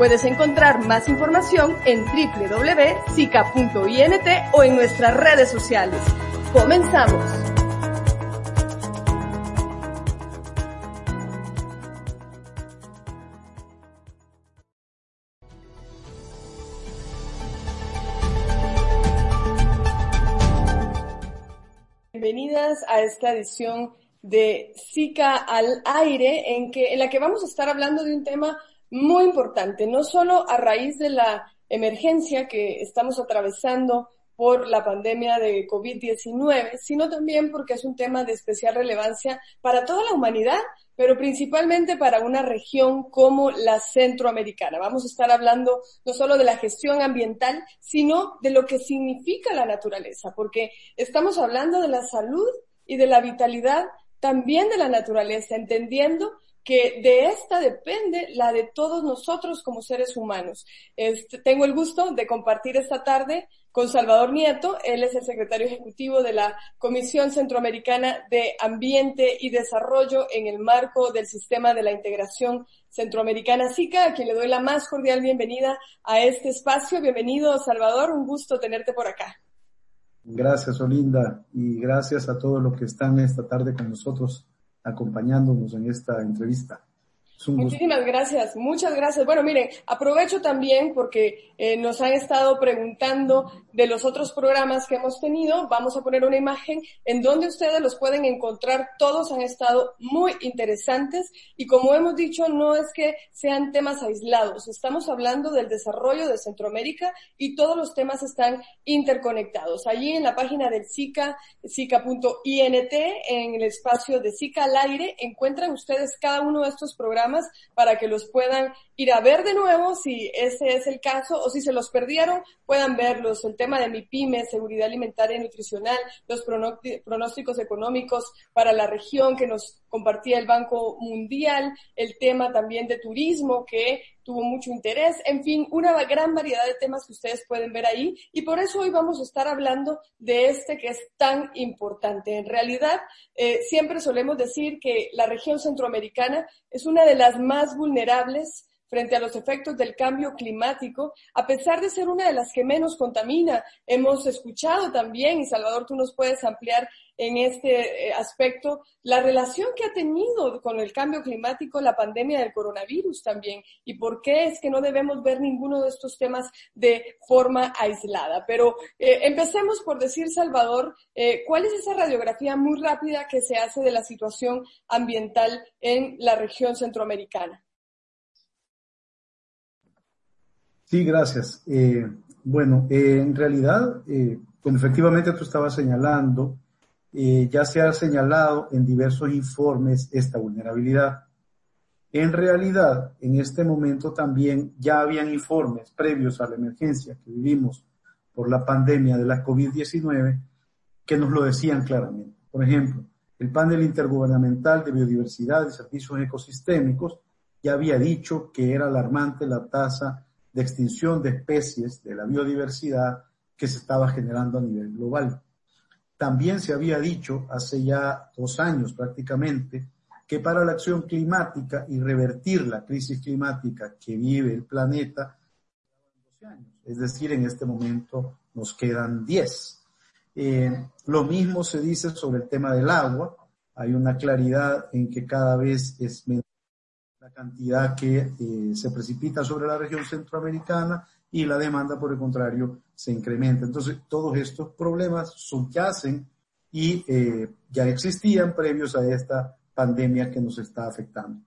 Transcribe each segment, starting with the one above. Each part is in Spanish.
Puedes encontrar más información en www.sica.int o en nuestras redes sociales. Comenzamos. Bienvenidas a esta edición de SICA al aire en que en la que vamos a estar hablando de un tema muy importante, no solo a raíz de la emergencia que estamos atravesando por la pandemia de COVID-19, sino también porque es un tema de especial relevancia para toda la humanidad, pero principalmente para una región como la centroamericana. Vamos a estar hablando no solo de la gestión ambiental, sino de lo que significa la naturaleza, porque estamos hablando de la salud y de la vitalidad también de la naturaleza, entendiendo que de esta depende la de todos nosotros como seres humanos. Este, tengo el gusto de compartir esta tarde con Salvador Nieto. Él es el secretario ejecutivo de la Comisión Centroamericana de Ambiente y Desarrollo en el marco del sistema de la integración centroamericana SICA, a quien le doy la más cordial bienvenida a este espacio. Bienvenido, Salvador. Un gusto tenerte por acá. Gracias, Olinda, y gracias a todos los que están esta tarde con nosotros acompañándonos en esta entrevista. Muchísimas gracias, muchas gracias. Bueno, miren, aprovecho también porque eh, nos han estado preguntando de los otros programas que hemos tenido. Vamos a poner una imagen en donde ustedes los pueden encontrar. Todos han estado muy interesantes y como hemos dicho, no es que sean temas aislados. Estamos hablando del desarrollo de Centroamérica y todos los temas están interconectados. Allí en la página del SICA, SICA.int, en el espacio de SICA al aire, encuentran ustedes cada uno de estos programas para que los puedan ir a ver de nuevo si ese es el caso o si se los perdieron, puedan verlos. El tema de mi pyme, seguridad alimentaria y nutricional, los pronósticos económicos para la región que nos compartía el Banco Mundial, el tema también de turismo que tuvo mucho interés, en fin, una gran variedad de temas que ustedes pueden ver ahí y por eso hoy vamos a estar hablando de este que es tan importante. En realidad, eh, siempre solemos decir que la región centroamericana es una de las más vulnerables frente a los efectos del cambio climático, a pesar de ser una de las que menos contamina. Hemos escuchado también, y Salvador, tú nos puedes ampliar en este eh, aspecto, la relación que ha tenido con el cambio climático la pandemia del coronavirus también, y por qué es que no debemos ver ninguno de estos temas de forma aislada. Pero eh, empecemos por decir, Salvador, eh, ¿cuál es esa radiografía muy rápida que se hace de la situación ambiental en la región centroamericana? Sí, gracias. Eh, bueno, en realidad, como efectivamente tú estabas señalando, ya se ha señalado en diversos informes esta vulnerabilidad. En realidad, en este momento también ya habían informes previos a la emergencia que vivimos por la pandemia de la COVID-19 que nos lo decían claramente. Por ejemplo, el panel intergubernamental de biodiversidad y servicios ecosistémicos ya había dicho que era alarmante la tasa de extinción de especies de la biodiversidad que se estaba generando a nivel global. También se había dicho hace ya dos años prácticamente que para la acción climática y revertir la crisis climática que vive el planeta, es decir, en este momento nos quedan 10. Eh, lo mismo se dice sobre el tema del agua. Hay una claridad en que cada vez es menos la cantidad que eh, se precipita sobre la región centroamericana y la demanda, por el contrario, se incrementa. Entonces, todos estos problemas subyacen y eh, ya existían previos a esta pandemia que nos está afectando.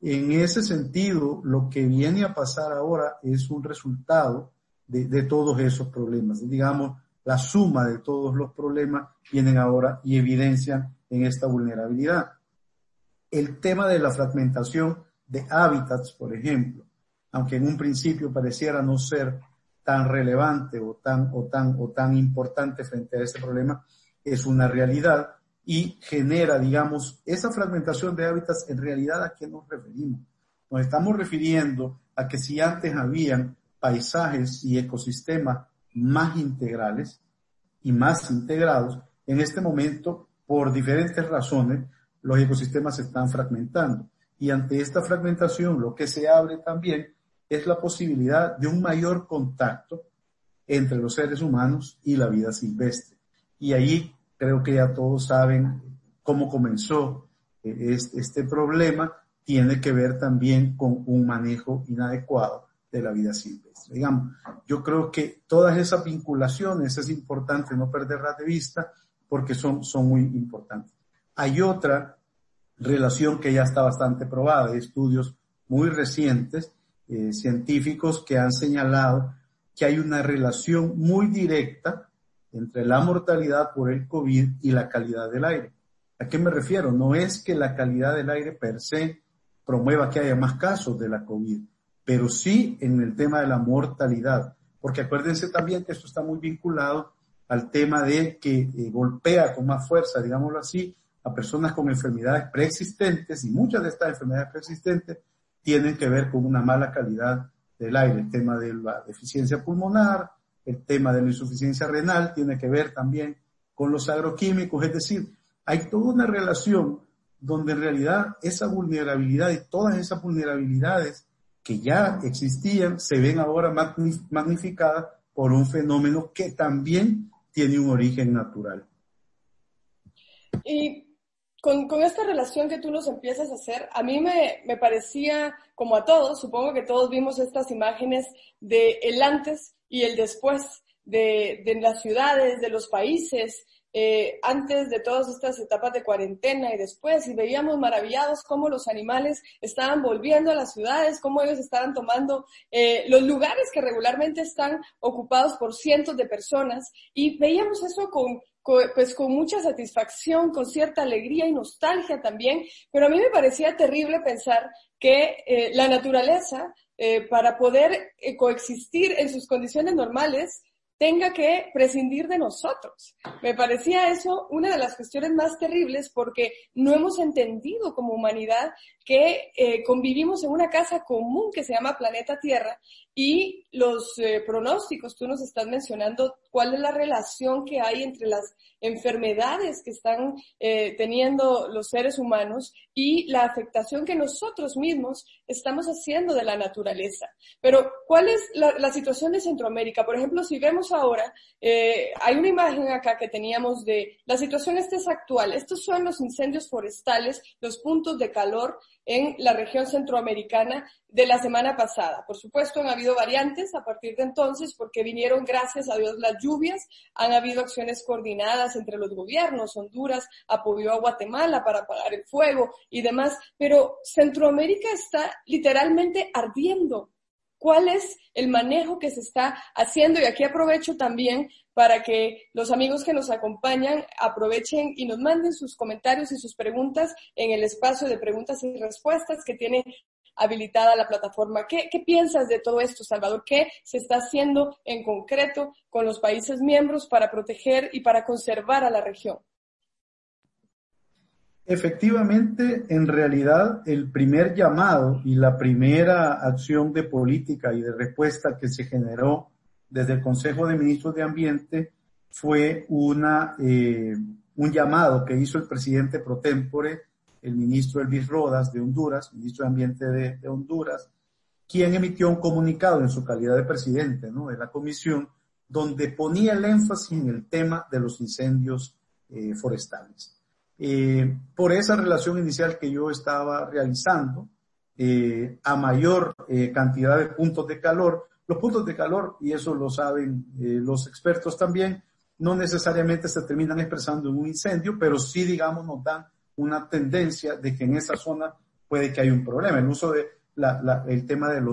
En ese sentido, lo que viene a pasar ahora es un resultado de, de todos esos problemas. Digamos, la suma de todos los problemas vienen ahora y evidencian en esta vulnerabilidad. El tema de la fragmentación de hábitats, por ejemplo, aunque en un principio pareciera no ser tan relevante o tan, o tan, o tan importante frente a ese problema es una realidad y genera, digamos, esa fragmentación de hábitats, en realidad a qué nos referimos. Nos estamos refiriendo a que si antes habían paisajes y ecosistemas más integrales y más integrados, en este momento, por diferentes razones, los ecosistemas se están fragmentando. Y ante esta fragmentación, lo que se abre también es la posibilidad de un mayor contacto entre los seres humanos y la vida silvestre. Y ahí creo que ya todos saben cómo comenzó eh, este, problema, tiene que ver también con un manejo inadecuado de la vida silvestre. Digamos, yo creo que todas esas vinculaciones es importante no perderlas de vista porque son, son muy importantes. Hay otra relación que ya está bastante probada, de estudios muy recientes, eh, científicos que han señalado que hay una relación muy directa entre la mortalidad por el COVID y la calidad del aire. ¿A qué me refiero? No es que la calidad del aire per se promueva que haya más casos de la COVID, pero sí en el tema de la mortalidad, porque acuérdense también que esto está muy vinculado al tema de que eh, golpea con más fuerza, digámoslo así, a personas con enfermedades preexistentes y muchas de estas enfermedades preexistentes tienen que ver con una mala calidad del aire, el tema de la deficiencia pulmonar, el tema de la insuficiencia renal tiene que ver también con los agroquímicos, es decir, hay toda una relación donde en realidad esa vulnerabilidad y todas esas vulnerabilidades que ya existían se ven ahora magnificadas por un fenómeno que también tiene un origen natural. Y con, esta relación que tú nos empiezas a hacer, a mí me, parecía, como a todos, supongo que todos vimos estas imágenes de el antes y el después de, de las ciudades, de los países, eh, antes de todas estas etapas de cuarentena y después, y veíamos maravillados cómo los animales estaban volviendo a las ciudades, cómo ellos estaban tomando eh, los lugares que regularmente están ocupados por cientos de personas, y veíamos eso con, pues con mucha satisfacción, con cierta alegría y nostalgia también, pero a mí me parecía terrible pensar que eh, la naturaleza, eh, para poder eh, coexistir en sus condiciones normales, tenga que prescindir de nosotros. Me parecía eso una de las cuestiones más terribles porque no hemos entendido como humanidad que convivimos en una casa común que se llama planeta Tierra y los eh, pronósticos, tú nos estás mencionando cuál es la relación que hay entre las enfermedades que están eh, teniendo los seres humanos y la afectación que nosotros mismos estamos haciendo de la naturaleza. Pero, ¿cuál es la, situación de Centroamérica? Por ejemplo, si vemos ahora, eh, hay una imagen acá que teníamos de la situación esta es actual. Estos son los incendios forestales, los puntos de calor en la región centroamericana de la semana pasada. Por supuesto, han habido variantes a partir de entonces porque vinieron, gracias a Dios, las lluvias. Han habido acciones coordinadas entre los gobiernos. Honduras apoyó a Guatemala para apagar el fuego y demás. Pero Centroamérica está literalmente ardiendo. ¿Cuál es el manejo que se está haciendo? Y aquí aprovecho también para que los amigos que nos acompañan aprovechen y nos manden sus comentarios y sus preguntas en el espacio de preguntas y respuestas que tiene habilitada la plataforma. ¿Qué, piensas de todo esto, Salvador? ¿Qué se está haciendo en concreto con los países miembros para proteger y para conservar a la región? Efectivamente, en realidad, el primer llamado y la primera acción de política y de respuesta que se generó desde el Consejo de Ministros de Ambiente fue una, eh, un llamado que hizo el presidente pro tempore, el ministro Elvis Rodas de Honduras, ministro de Ambiente de, Honduras, quien emitió un comunicado en su calidad de presidente ¿no? de la comisión, donde ponía el énfasis en el tema de los incendios eh, forestales. Eh, por esa relación inicial que yo estaba realizando, a mayor cantidad de puntos de calor, los puntos de calor, y eso lo saben eh, los expertos también, no necesariamente se terminan expresando en un incendio, pero sí, digamos, nos dan una tendencia de que en esa zona puede que haya un problema. El uso de la, el tema del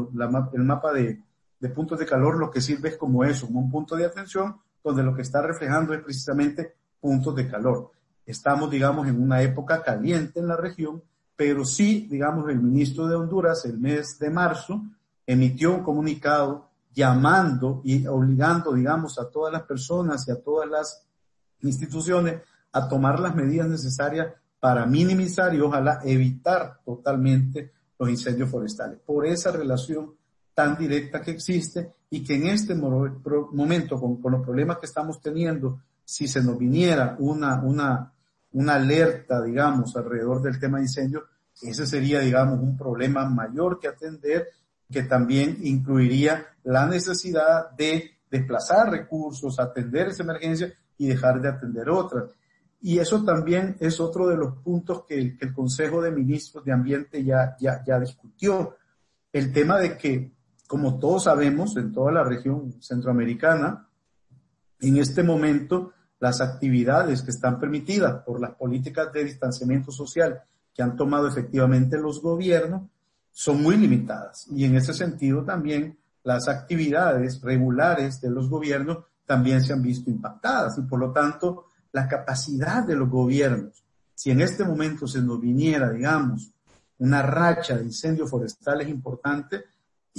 el mapa de, de, puntos de calor lo que sirve es como eso, un punto de atención donde lo que está reflejando es precisamente puntos de calor. Estamos, digamos, en una época caliente en la región, pero sí, digamos, el ministro de Honduras el mes de marzo emitió un comunicado llamando y obligando, digamos, a todas las personas y a todas las instituciones a tomar las medidas necesarias para minimizar y ojalá evitar totalmente los incendios forestales. Por esa relación tan directa que existe y que en este momento, con, los problemas que estamos teniendo, si se nos viniera una, una, una alerta, digamos, alrededor del tema de incendios, ese sería, digamos, un problema mayor que atender, que también incluiría la necesidad de desplazar recursos, atender esa emergencia y dejar de atender otras. Y eso también es otro de los puntos que el, Consejo de Ministros de Ambiente ya, ya, ya discutió. El tema de que, como todos sabemos, en toda la región centroamericana, en este momento, las actividades que están permitidas por las políticas de distanciamiento social que han tomado efectivamente los gobiernos son muy limitadas. Y en ese sentido también las actividades regulares de los gobiernos también se han visto impactadas y por lo tanto la capacidad de los gobiernos, si en este momento se nos viniera, digamos, una racha de incendios forestales importante,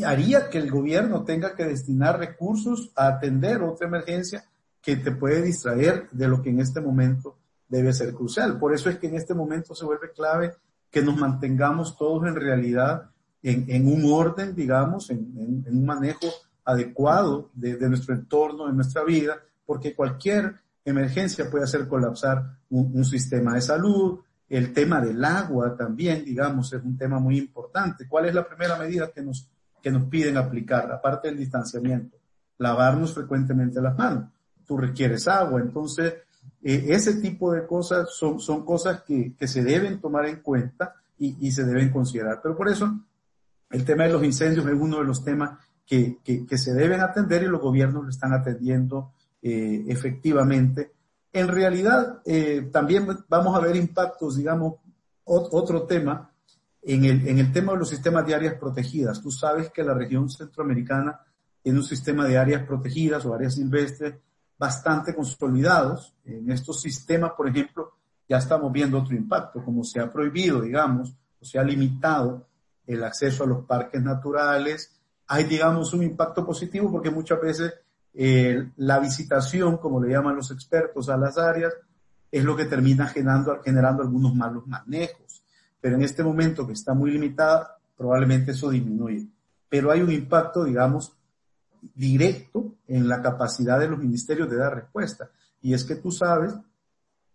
haría que el gobierno tenga que destinar recursos a atender otra emergencia que te puede distraer de lo que en este momento debe ser crucial. Por eso es que en este momento se vuelve clave que nos mantengamos todos en realidad en, un orden, digamos, en, un manejo adecuado de, nuestro entorno, de nuestra vida, porque cualquier emergencia puede hacer colapsar un, sistema de salud. El tema del agua también, digamos, es un tema muy importante. ¿Cuál es la primera medida que nos, que nos piden aplicar, aparte del distanciamiento? Lavarnos frecuentemente las manos. Tú requieres agua, entonces eh, ese tipo de cosas son, son cosas que, que se deben tomar en cuenta y, y, se deben considerar. Pero por eso el tema de los incendios es uno de los temas que, que, se deben atender y los gobiernos lo están atendiendo eh, efectivamente. En realidad, eh, también vamos a ver impactos, digamos, otro tema, en el, en el tema de los sistemas de áreas protegidas. Tú sabes que la región centroamericana tiene un sistema de áreas protegidas o áreas silvestres bastante consolidados. En estos sistemas, por ejemplo, ya estamos viendo otro impacto, como se ha prohibido, digamos, o se ha limitado el acceso a los parques naturales. Hay, digamos, un impacto positivo porque muchas veces eh, la visitación, como le llaman los expertos a las áreas, es lo que termina generando, generando algunos malos manejos. Pero en este momento que está muy limitada, probablemente eso disminuye. Pero hay un impacto, digamos, directo en la capacidad de los ministerios de dar respuesta. Y es que tú sabes,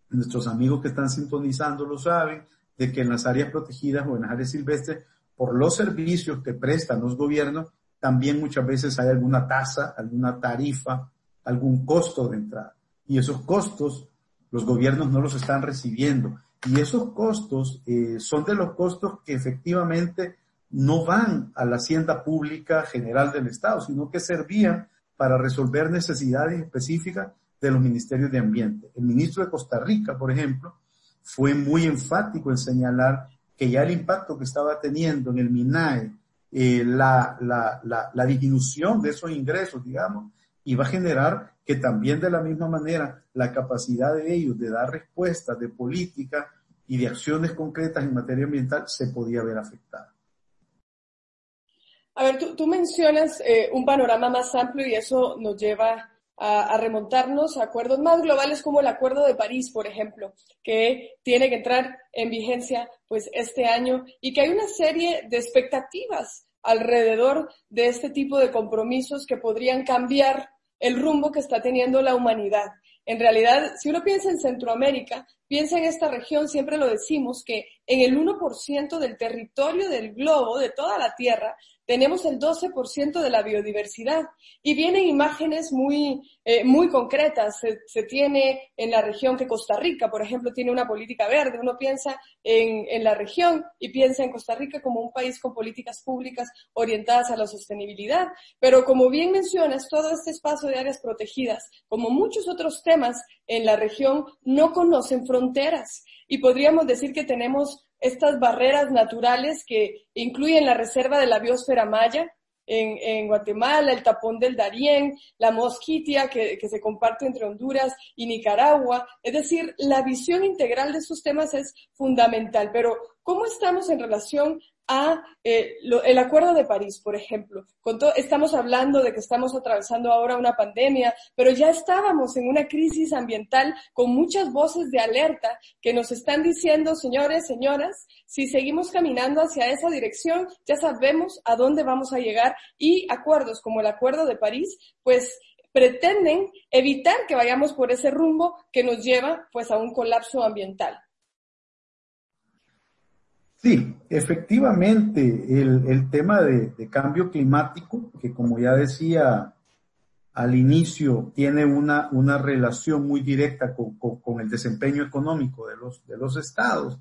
nuestros amigos que están sintonizando lo saben, de que en las áreas protegidas o en las áreas silvestres, por los servicios que prestan los gobiernos, también muchas veces hay alguna tasa, alguna tarifa, algún costo de entrada. Y esos costos los gobiernos no los están recibiendo. Y esos costos eh, son de los costos que efectivamente no van a la hacienda pública general del Estado, sino que servían para resolver necesidades específicas de los ministerios de ambiente. El ministro de Costa Rica, por ejemplo, fue muy enfático en señalar que ya el impacto que estaba teniendo en el MINAE eh, la, la, la, la, disminución de esos ingresos, digamos, va a generar que también de la misma manera la capacidad de ellos de dar respuestas de política y de acciones concretas en materia ambiental se podía ver afectada. A ver, tú, mencionas eh, un panorama más amplio y eso nos lleva a, a, remontarnos a acuerdos más globales como el Acuerdo de París, por ejemplo, que tiene que entrar en vigencia pues este año y que hay una serie de expectativas alrededor de este tipo de compromisos que podrían cambiar el rumbo que está teniendo la humanidad. En realidad, si uno piensa en Centroamérica, piensa en esta región, siempre lo decimos, que en el 1% del territorio del globo, de toda la Tierra, tenemos el 12% de la biodiversidad y vienen imágenes muy, eh, muy concretas. Se, tiene en la región que Costa Rica, por ejemplo, tiene una política verde. Uno piensa en, en la región y piensa en Costa Rica como un país con políticas públicas orientadas a la sostenibilidad. Pero como bien mencionas, todo este espacio de áreas protegidas, como muchos otros temas en la región, no conocen fronteras. Y podríamos decir que tenemos estas barreras naturales que incluyen la reserva de la biosfera maya en, en Guatemala, el tapón del Darién, la mosquitia que, que, se comparte entre Honduras y Nicaragua. Es decir, la visión integral de estos temas es fundamental. Pero, ¿cómo estamos en relación a eh, el Acuerdo de París, por ejemplo. estamos hablando de que estamos atravesando ahora una pandemia, pero ya estábamos en una crisis ambiental con muchas voces de alerta que nos están diciendo, señores, señoras, si seguimos caminando hacia esa dirección, ya sabemos a dónde vamos a llegar y acuerdos como el Acuerdo de París, pues pretenden evitar que vayamos por ese rumbo que nos lleva pues a un colapso ambiental. Sí, efectivamente, el, tema de, cambio climático, que como ya decía al inicio, tiene una, una relación muy directa con, el desempeño económico de los, de los estados.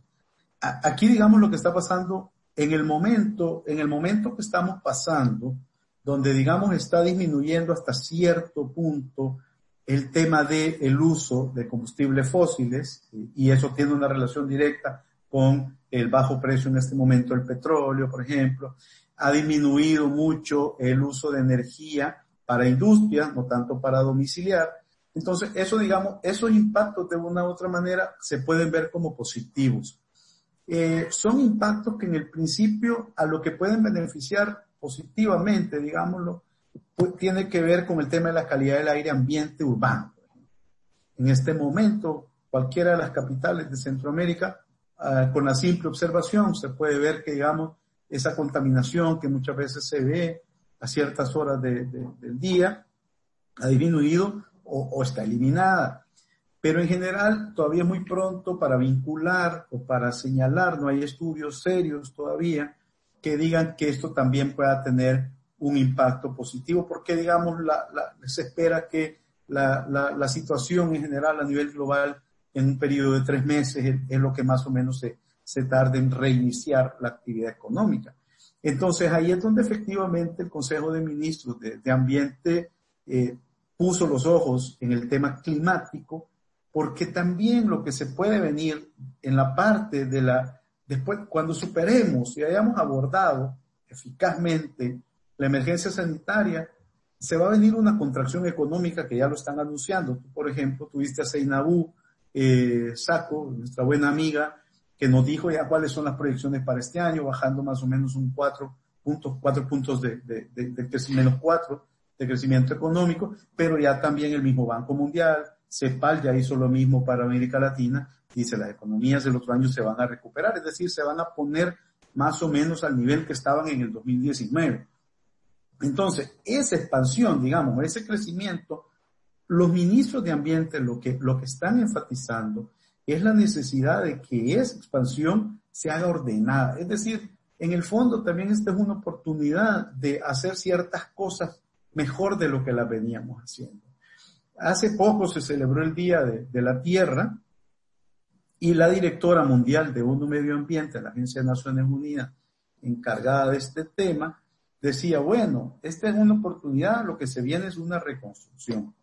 aquí, digamos, lo que está pasando en el momento, en el momento que estamos pasando, donde, digamos, está disminuyendo hasta cierto punto el tema del el uso de combustibles fósiles, y eso tiene una relación directa con el bajo precio en este momento del petróleo, por ejemplo. Ha disminuido mucho el uso de energía para industria, no tanto para domiciliar. Entonces, eso, digamos, esos impactos de una u otra manera se pueden ver como positivos. Eh, son impactos que en el principio a lo que pueden beneficiar positivamente, digámoslo, pues, tiene que ver con el tema de la calidad del aire ambiente urbano. En este momento, cualquiera de las capitales de Centroamérica Ah, con la simple observación se puede ver que, digamos, esa contaminación que muchas veces se ve a ciertas horas del día ha disminuido o, está eliminada. Pero en general todavía es muy pronto para vincular o para señalar, no hay estudios serios todavía que digan que esto también pueda tener un impacto positivo, porque digamos, se espera que la, la situación en general a nivel global en un periodo de tres meses es, lo que más o menos se, se tarda en reiniciar la actividad económica. Entonces ahí es donde efectivamente el Consejo de Ministros de, Ambiente eh, puso los ojos en el tema climático, porque también lo que se puede venir en la parte de la, después, cuando superemos y hayamos abordado eficazmente la emergencia sanitaria, se va a venir una contracción económica que ya lo están anunciando. por ejemplo, tuviste a Seinabú eh, Saco, nuestra buena amiga, que nos dijo ya cuáles son las proyecciones para este año, bajando más o menos un 4 puntos, 4 puntos de, de, de, crecimiento, 4 de crecimiento económico, pero ya también el mismo Banco Mundial, CEPAL ya hizo lo mismo para América Latina, dice las economías del otro año se van a recuperar, es decir, se van a poner más o menos al nivel que estaban en el 2019. Entonces, esa expansión, digamos, ese crecimiento los ministros de Ambiente lo que, lo que están enfatizando es la necesidad de que esa expansión se haga ordenada. Es decir, en el fondo también esta es una oportunidad de hacer ciertas cosas mejor de lo que las veníamos haciendo. Hace poco se celebró el Día de, de la Tierra y la directora mundial de ONU Medio Ambiente, la Agencia de Naciones Unidas, encargada de este tema, decía, bueno, esta es una oportunidad, lo que se viene es una reconstrucción.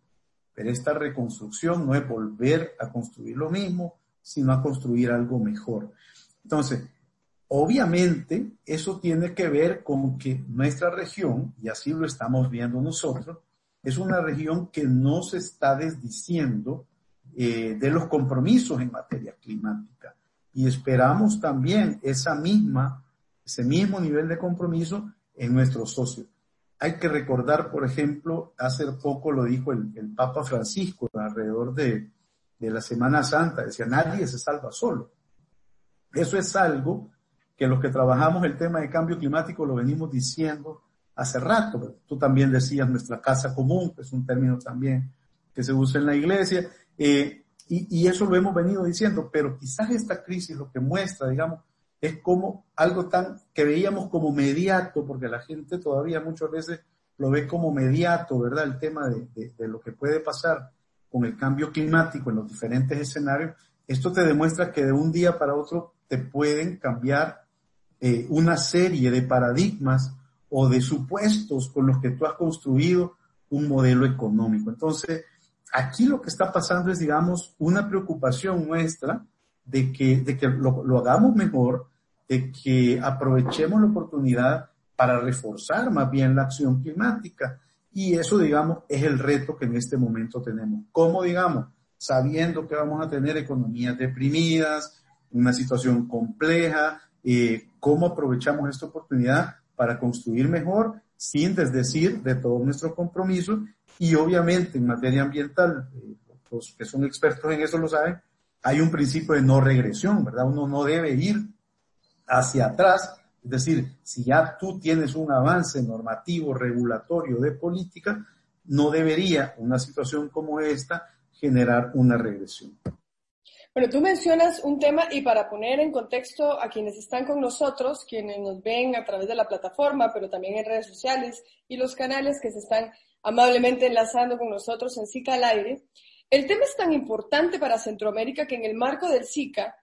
Pero esta reconstrucción no es volver a construir lo mismo, sino a construir algo mejor. Entonces, obviamente, eso tiene que ver con que nuestra región, y así lo estamos viendo nosotros, es una región que no se está desdiciendo eh, de los compromisos en materia climática. Y esperamos también esa misma, ese mismo nivel de compromiso en nuestros socios. Hay que recordar, por ejemplo, hace poco lo dijo el, Papa Francisco alrededor de, la Semana Santa, decía, nadie se salva solo. Eso es algo que los que trabajamos el tema de cambio climático lo venimos diciendo hace rato. Tú también decías nuestra casa común, que es un término también que se usa en la iglesia, eh, y, y, eso lo hemos venido diciendo, pero quizás esta crisis lo que muestra, digamos, es como algo tan que veíamos como mediato, porque la gente todavía muchas veces lo ve como mediato, ¿verdad? El tema de, lo que puede pasar con el cambio climático en los diferentes escenarios. Esto te demuestra que de un día para otro te pueden cambiar eh, una serie de paradigmas o de supuestos con los que tú has construido un modelo económico. Entonces, aquí lo que está pasando es, digamos, una preocupación nuestra de que, de que lo, lo hagamos mejor, de que aprovechemos la oportunidad para reforzar más bien la acción climática. Y eso, digamos, es el reto que en este momento tenemos. ¿Cómo, digamos? Sabiendo que vamos a tener economías deprimidas, una situación compleja, eh, cómo aprovechamos esta oportunidad para construir mejor sin desdecir de todo nuestro compromiso y obviamente en materia ambiental, eh, los que son expertos en eso lo saben, hay un principio de no regresión, ¿verdad? Uno no debe ir hacia atrás, es decir, si ya tú tienes un avance normativo, regulatorio, de política, no debería una situación como esta generar una regresión. Bueno, tú mencionas un tema y para poner en contexto a quienes están con nosotros, quienes nos ven a través de la plataforma, pero también en redes sociales y los canales que se están amablemente enlazando con nosotros en SICA al aire, el tema es tan importante para Centroamérica que en el marco del SICA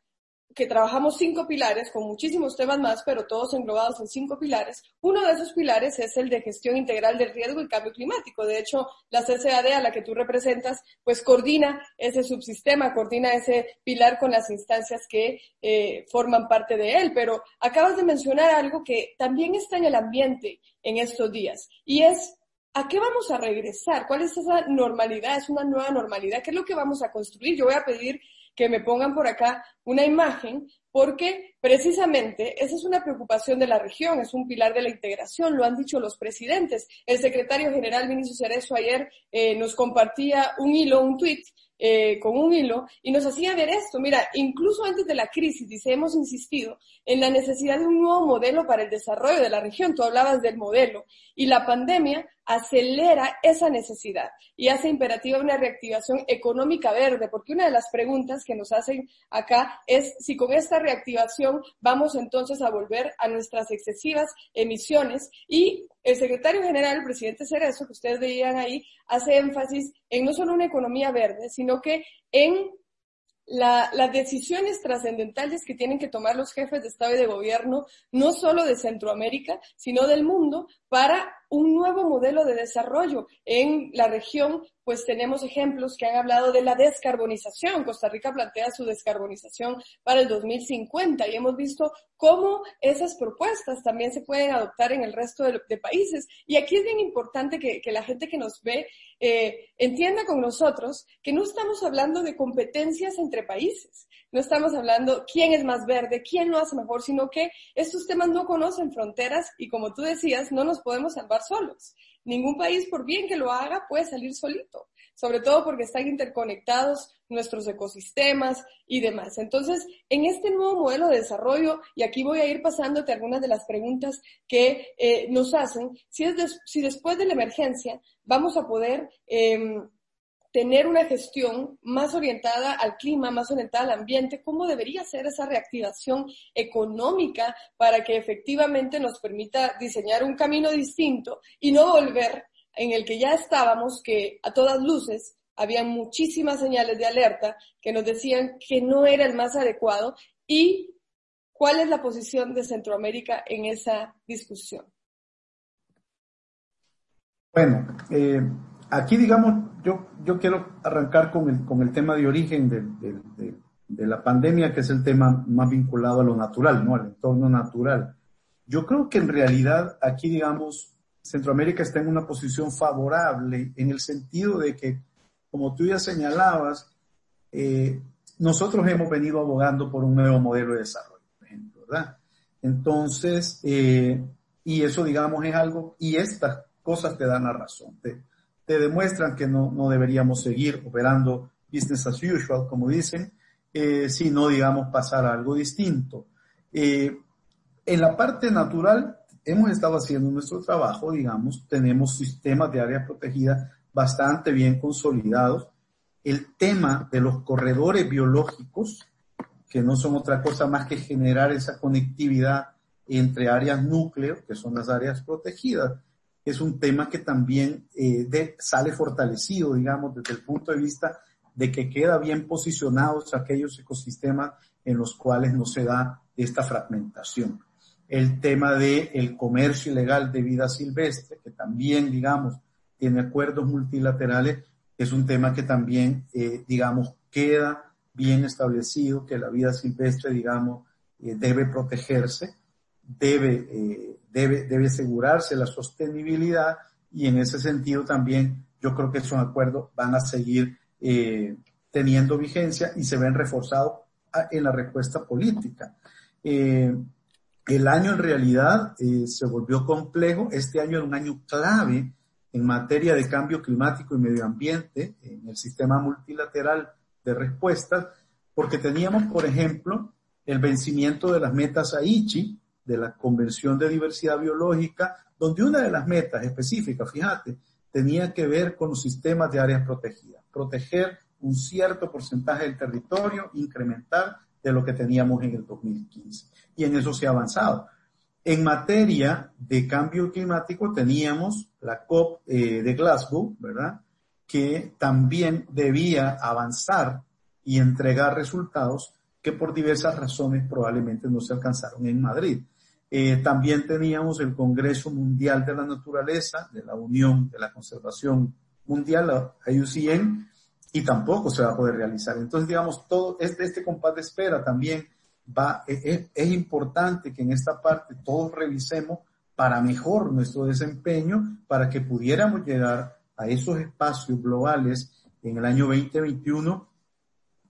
que trabajamos cinco pilares con muchísimos temas más, pero todos englobados en cinco pilares. Uno de esos pilares es el de gestión integral del riesgo y cambio climático. De hecho, la CCAD a la que tú representas, pues coordina ese subsistema, coordina ese pilar con las instancias que eh, forman parte de él. Pero acabas de mencionar algo que también está en el ambiente en estos días y es ¿A qué vamos a regresar? ¿Cuál es esa normalidad? ¿Es una nueva normalidad? ¿Qué es lo que vamos a construir? Yo voy a pedir que me pongan por acá una imagen, porque precisamente esa es una preocupación de la región, es un pilar de la integración, lo han dicho los presidentes. El secretario general Vinicius Cerezo ayer eh, nos compartía un hilo, un tweet eh, con un hilo y nos hacía ver esto. Mira, incluso antes de la crisis, dice, hemos insistido en la necesidad de un nuevo modelo para el desarrollo de la región. Tú hablabas del modelo y la pandemia acelera esa necesidad y hace imperativa una reactivación económica verde, porque una de las preguntas que nos hacen acá es si con esta reactivación vamos entonces a volver a nuestras excesivas emisiones y el secretario general, el presidente Cerezo, que ustedes veían ahí, hace énfasis en no solo una economía verde, sino que en las decisiones trascendentales que tienen que tomar los jefes de Estado y de Gobierno, no solo de Centroamérica, sino del mundo, para un nuevo modelo de desarrollo. En la región, pues tenemos ejemplos que han hablado de la descarbonización. Costa Rica plantea su descarbonización para el 2050 y hemos visto cómo esas propuestas también se pueden adoptar en el resto de, países. Y aquí es bien importante que, la gente que nos ve eh, entienda con nosotros que no estamos hablando de competencias entre países, no estamos hablando quién es más verde, quién lo hace mejor, sino que estos temas no conocen fronteras y como tú decías, no nos podemos salvar solos. Ningún país, por bien que lo haga, puede salir solito, sobre todo porque están interconectados nuestros ecosistemas y demás. Entonces, en este nuevo modelo de desarrollo, y aquí voy a ir pasándote algunas de las preguntas que eh, nos hacen, si, es si después de la emergencia vamos a poder em, tener una gestión más orientada al clima, más orientada al ambiente, cómo debería ser esa reactivación económica para que efectivamente nos permita diseñar un camino distinto y no volver en el que ya estábamos, que a todas luces había muchísimas señales de alerta que nos decían que no era el más adecuado y cuál es la posición de Centroamérica en esa discusión. Bueno, eh, aquí, digamos, yo, yo quiero arrancar con el, con el tema de origen de, de, la pandemia, que es el tema más vinculado a lo natural, ¿no? Al entorno natural. Yo creo que en realidad aquí, digamos, Centroamérica está en una posición favorable en el sentido de que, como tú ya señalabas, eh, nosotros hemos venido abogando por un nuevo modelo de desarrollo, ¿verdad? Entonces, eh, y eso, digamos, es algo, y estas cosas te dan la razón. Te demuestran que no, deberíamos seguir operando business as usual, como dicen, eh, sino, digamos, pasar a algo distinto. Eh, en la parte natural, hemos estado haciendo nuestro trabajo, digamos, tenemos sistemas de área protegida bastante bien consolidados. El tema de los corredores biológicos, que no son otra cosa más que generar esa conectividad entre áreas núcleo, que son las áreas protegidas, es un tema que también eh, sale fortalecido, digamos, desde el punto de vista de que queda bien posicionados aquellos ecosistemas en los cuales no se da esta fragmentación. El tema del el comercio ilegal de vida silvestre, que también, digamos, tiene acuerdos multilaterales, es un tema que también, eh, digamos, queda bien establecido, que la vida silvestre, digamos, eh, debe protegerse, debe eh, debe, debe asegurarse la sostenibilidad y en ese sentido también yo creo que esos acuerdos van a seguir eh, teniendo vigencia y se ven reforzados en la respuesta política. Eh, El año en realidad se volvió complejo. Este año era un año clave en materia de cambio climático y medio ambiente en el sistema multilateral de respuestas, porque teníamos, por ejemplo, el vencimiento de las metas Aichi, de la Convención de Diversidad Biológica, donde una de las metas específicas, fíjate, tenía que ver con los sistemas de áreas protegidas, proteger un cierto porcentaje del territorio, incrementar de lo que teníamos en el 2015. Y en eso se ha avanzado. En materia de cambio climático teníamos la COP eh, de Glasgow, ¿verdad? Que también debía avanzar y entregar resultados que por diversas razones probablemente no se alcanzaron en Madrid. Eh, también teníamos el Congreso Mundial de la Naturaleza, de la Unión de la Conservación Mundial, la IUCN, y tampoco se va a poder realizar. Entonces, digamos, todo este, compás de espera también va, e, e, es, importante que en esta parte todos revisemos para mejor nuestro desempeño, para que pudiéramos llegar a esos espacios globales en el año 2021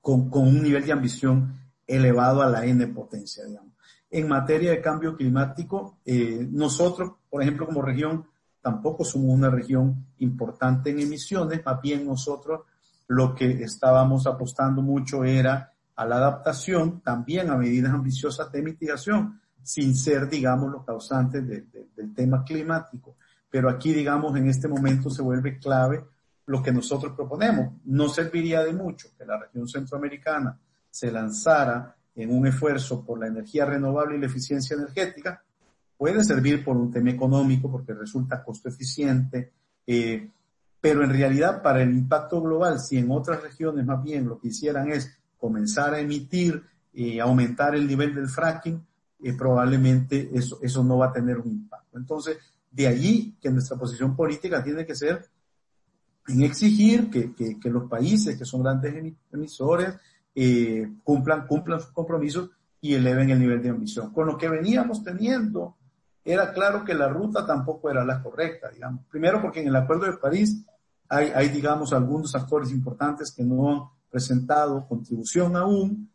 con, con un nivel de ambición elevado a la N potencia, digamos. En materia de cambio climático, eh, nosotros, por ejemplo, como región, tampoco somos una región importante en emisiones, más bien nosotros lo que estábamos apostando mucho era a la adaptación, también a medidas ambiciosas de mitigación, sin ser, digamos, los causantes del tema climático. Pero aquí, digamos, en este momento se vuelve clave lo que nosotros proponemos. No serviría de mucho que la región centroamericana se lanzara en un esfuerzo por la energía renovable y la eficiencia energética. Puede servir por un tema económico porque resulta costo eficiente, eh, pero en realidad para el impacto global, si en otras regiones más bien lo que hicieran es comenzar a emitir y aumentar el nivel del fracking, eh, probablemente eso, eso no va a tener un impacto. Entonces, de allí que nuestra posición política tiene que ser en exigir que, que, que los países que son grandes emisores eh, cumplan, cumplan sus compromisos y eleven el nivel de ambición. Con lo que veníamos teniendo, era claro que la ruta tampoco era la correcta, digamos. Primero porque en el Acuerdo de París hay, hay digamos, algunos actores importantes que no presentado contribución aún,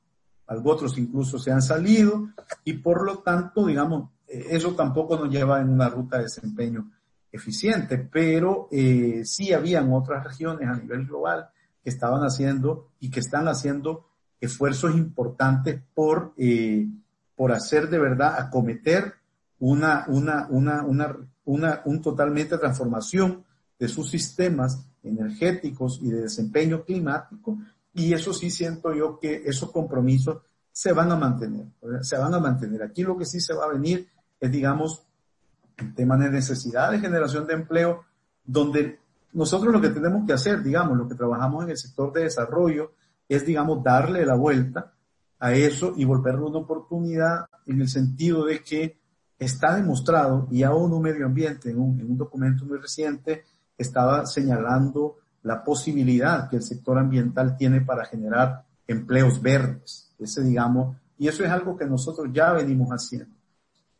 otros incluso se han salido y por lo tanto, digamos, eh, eso tampoco nos lleva en una ruta de desempeño eficiente, pero eh, sí habían otras regiones a nivel global que estaban haciendo y que están haciendo esfuerzos importantes por, eh, por hacer de verdad, acometer una, una, una, una, una, un totalmente transformación de sus sistemas energéticos y de desempeño climático y eso sí siento yo que esos compromisos se van a mantener, se van a mantener. Aquí lo que sí se va a venir es, digamos, el tema de necesidad de generación de empleo, donde nosotros lo que tenemos que hacer, digamos, lo que trabajamos en el sector de desarrollo, es, digamos, darle la vuelta a eso y volverlo una oportunidad en el sentido de que está demostrado, y aún un medio ambiente, en un, en un documento muy reciente, estaba señalando la posibilidad que el sector ambiental tiene para generar empleos verdes. Ese, digamos, y eso es algo que nosotros ya venimos haciendo.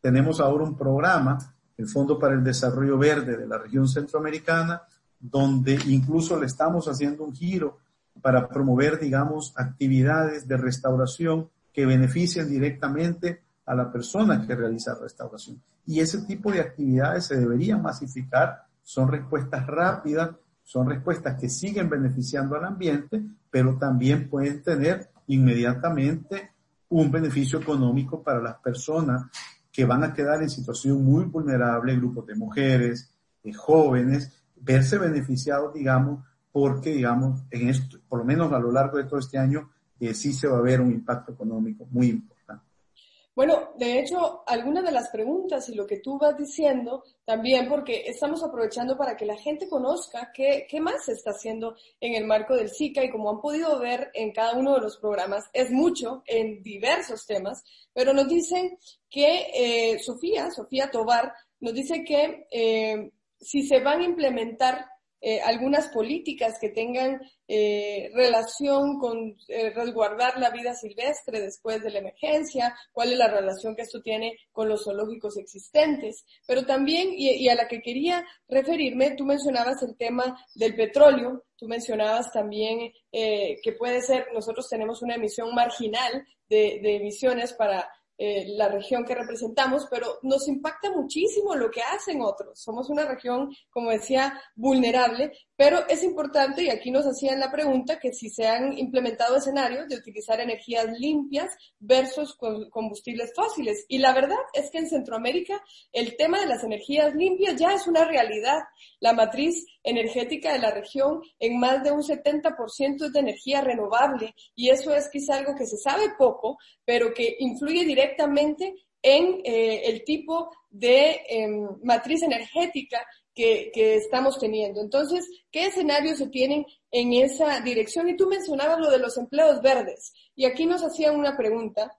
Tenemos ahora un programa, el Fondo para el Desarrollo Verde de la región centroamericana, donde incluso le estamos haciendo un giro para promover, digamos, actividades de restauración que beneficien directamente a la persona que realiza restauración. Y ese tipo de actividades se deberían masificar, son respuestas rápidas son respuestas que siguen beneficiando al ambiente, pero también pueden tener inmediatamente un beneficio económico para las personas que van a quedar en situación muy vulnerable, grupos de mujeres, de jóvenes, verse beneficiados, digamos, porque, digamos, en esto, por lo menos a lo largo de todo este año, eh, sí se va a ver un impacto económico muy importante. Bueno, de hecho, algunas de las preguntas y lo que tú vas diciendo también, porque estamos aprovechando para que la gente conozca qué, qué más se está haciendo en el marco del SICA y como han podido ver en cada uno de los programas, es mucho en diversos temas, pero nos dicen que eh, Sofía, Sofía Tobar, nos dice que eh, si se van a implementar eh, algunas políticas que tengan eh, relación con eh, resguardar la vida silvestre después de la emergencia, cuál es la relación que esto tiene con los zoológicos existentes. Pero también, y, y a la que quería referirme, tú mencionabas el tema del petróleo, tú mencionabas también que puede ser, nosotros tenemos una emisión marginal de, de emisiones para eh, la región que representamos, pero nos impacta muchísimo lo que hacen otros. Somos una región, como decía, vulnerable, pero es importante, y aquí nos hacían la pregunta, que si se han implementado escenarios de utilizar energías limpias versus combustibles fósiles. Y la verdad es que en Centroamérica el tema de las energías limpias ya es una realidad. La matriz energética de la región en más de un 70% es de energía renovable y eso es quizá algo que se sabe poco, pero que influye directamente en eh, el tipo de em, matriz energética que, que, estamos teniendo. Entonces, ¿qué escenarios se tienen en esa dirección? Y tú mencionabas lo de los empleos verdes. Y aquí nos hacían una pregunta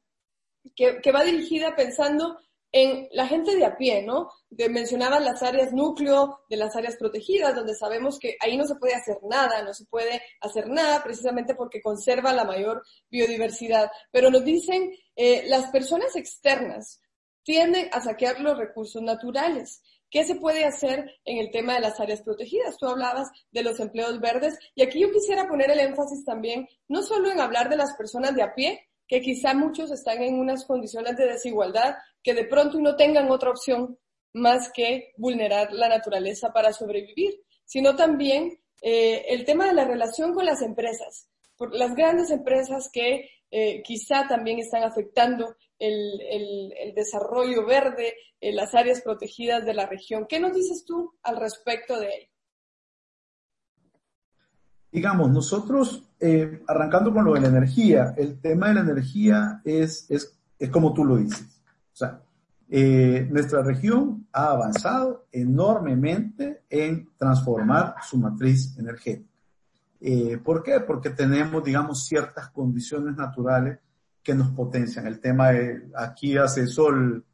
que, que va dirigida pensando en la gente de a pie, ¿no? De, mencionaban las áreas núcleo de las áreas protegidas, donde sabemos que ahí no se puede hacer nada, no se puede hacer nada precisamente porque conserva la mayor biodiversidad. Pero nos dicen, eh, las personas externas tienden a saquear los recursos naturales. ¿Qué se puede hacer en el tema de las áreas protegidas? Tú hablabas de los empleos verdes y aquí yo quisiera poner el énfasis también, no solo en hablar de las personas de a pie, que quizá muchos están en unas condiciones de desigualdad que de pronto no tengan otra opción más que vulnerar la naturaleza para sobrevivir, sino también eh, el tema de la relación con las empresas, por las grandes empresas que eh, quizá también están afectando el, el, desarrollo verde, en las áreas protegidas de la región. ¿Qué nos dices tú al respecto de ello? Digamos, nosotros, eh, arrancando con lo de la energía, el tema de la energía es, es, es como tú lo dices. O sea, eh, nuestra región ha avanzado enormemente en transformar su matriz energética. Eh, ¿Por qué? Porque tenemos, digamos, ciertas condiciones naturales que nos potencian. El tema de aquí hace sol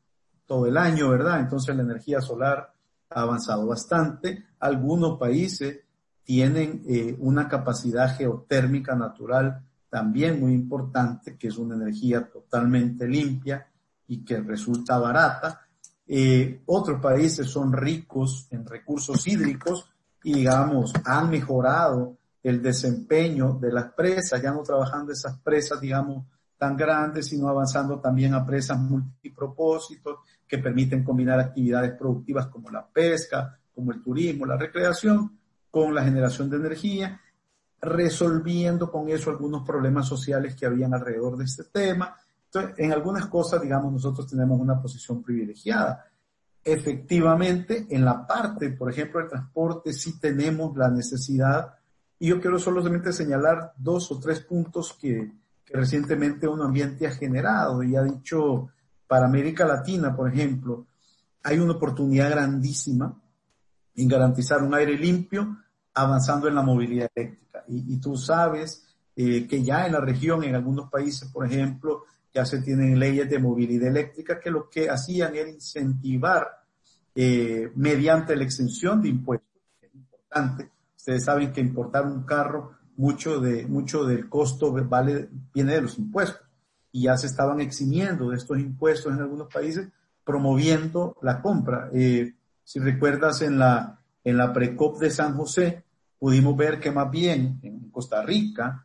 todo el año, ¿verdad? Entonces la energía solar ha avanzado bastante. Algunos países tienen eh, una capacidad geotérmica natural también muy importante, que es una energía totalmente limpia y que resulta barata. Eh, otros países son ricos en recursos hídricos y, digamos, han mejorado el desempeño de las presas, ya no trabajando esas presas, digamos, tan grandes, sino avanzando también a presas multipropósitos que permiten combinar actividades productivas como la pesca, como el turismo, la recreación, con la generación de energía, resolviendo con eso algunos problemas sociales que habían alrededor de este tema. Entonces, en algunas cosas, digamos, nosotros tenemos una posición privilegiada. Efectivamente, en la parte, por ejemplo, del transporte, sí tenemos la necesidad, y yo quiero solamente señalar dos o tres puntos que, que recientemente un ambiente ha generado y ha dicho para América Latina, por ejemplo, hay una oportunidad grandísima en garantizar un aire limpio, avanzando en la movilidad eléctrica. Y, tú sabes eh, que ya en la región, en algunos países, por ejemplo, ya se tienen leyes de movilidad eléctrica que lo que hacían era incentivar eh, mediante la exención de impuestos, es importante. Ustedes saben que importar un carro, mucho de mucho del costo vale viene de los impuestos y ya se estaban eximiendo de estos impuestos en algunos países, promoviendo la compra. Eh, si recuerdas en la en la Precop de San José, pudimos ver que más bien en Costa Rica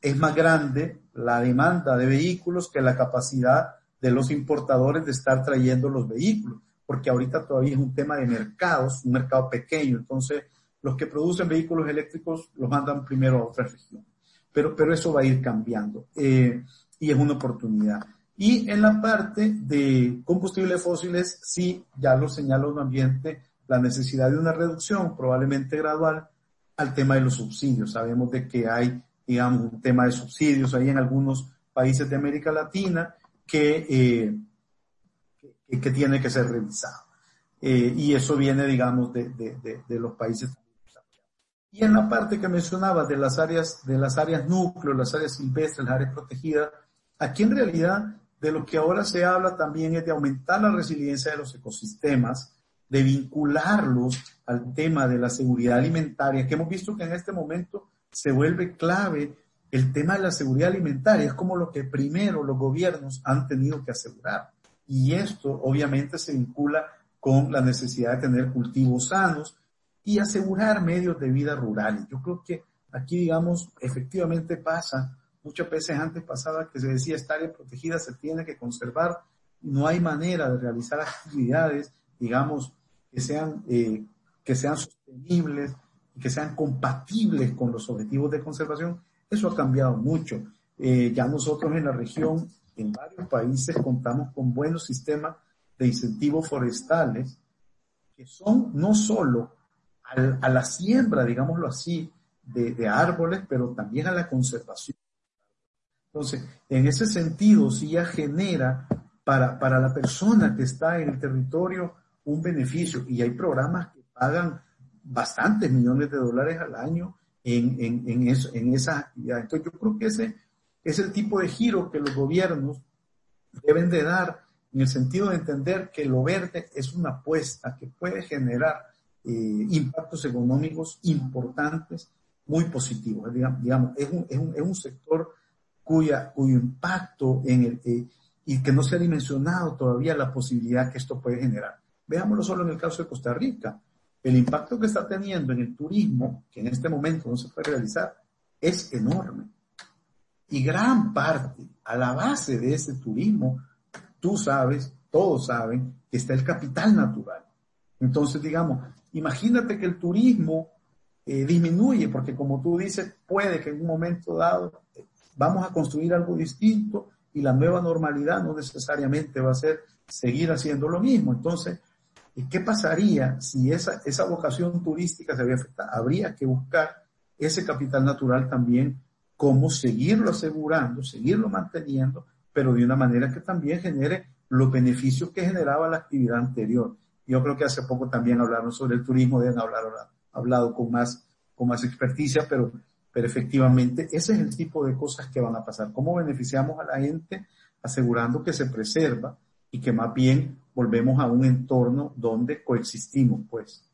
es más grande la demanda de vehículos que la capacidad de los importadores de estar trayendo los vehículos, porque ahorita todavía es un tema de mercados, un mercado pequeño, entonces los que producen vehículos eléctricos los mandan primero a otra región. Pero, pero eso va a ir cambiando eh, y es una oportunidad. Y en la parte de combustibles fósiles, sí, ya lo señala un ambiente, la necesidad de una reducción probablemente gradual al tema de los subsidios. Sabemos de que hay, digamos, un tema de subsidios ahí en algunos países de América Latina que, eh, que, tiene que ser revisado. Eh, y eso viene, digamos, de, de, de, los países. Y en la parte que mencionaba de las áreas, de las áreas núcleo, las áreas silvestres, las áreas protegidas, aquí en realidad de lo que ahora se habla también es de aumentar la resiliencia de los ecosistemas, de vincularlos al tema de la seguridad alimentaria, que hemos visto que en este momento se vuelve clave el tema de la seguridad alimentaria, es como lo que primero los gobiernos han tenido que asegurar. Y esto obviamente se vincula con la necesidad de tener cultivos sanos y asegurar medios de vida rurales. Yo creo que aquí, digamos, efectivamente pasa, muchas veces antes pasaba que se decía esta área protegida se tiene que conservar no hay manera de realizar actividades, digamos, que sean, eh, que sean sostenibles, que sean compatibles con los objetivos de conservación, eso ha cambiado mucho. Eh, ya nosotros en la región, en varios países, contamos con buenos sistemas de incentivos forestales que son no solo a la siembra, digámoslo así, de, árboles, pero también a la conservación. Entonces, en ese sentido, sí ya genera para, para la persona que está en el territorio un beneficio y hay programas que pagan bastantes millones de dólares al año en, en, eso, en esa actividad. Entonces yo creo que ese es el tipo de giro que los gobiernos deben de dar en el sentido de entender que lo verde es una apuesta que puede generar impactos económicos importantes, muy positivos. Digamos, es un, es un, es un sector cuya, cuyo impacto en el, eh, y que no se ha dimensionado todavía la posibilidad que esto puede generar. Veámoslo solo en el caso de Costa Rica. El impacto que está teniendo en el turismo, que en este momento no se puede realizar, es enorme. Y gran parte, a la base de ese turismo, tú sabes, todos saben, que está el capital natural. Entonces, digamos, imagínate que el turismo eh, disminuye, porque como tú dices, puede que en un momento dado eh, vamos a construir algo distinto y la nueva normalidad no necesariamente va a ser seguir haciendo lo mismo. Entonces, ¿Y qué pasaría si esa, esa vocación turística se había afectado? Habría que buscar ese capital natural también, cómo seguirlo asegurando, seguirlo manteniendo, pero de una manera que también genere los beneficios que generaba la actividad anterior. Yo creo que hace poco también hablaron sobre el turismo, deben hablar hablado con más, con más experticia, pero, pero efectivamente ese es el tipo de cosas que van a pasar. ¿Cómo beneficiamos a la gente asegurando que se preserva y que más bien volvemos a un entorno donde coexistimos, pues.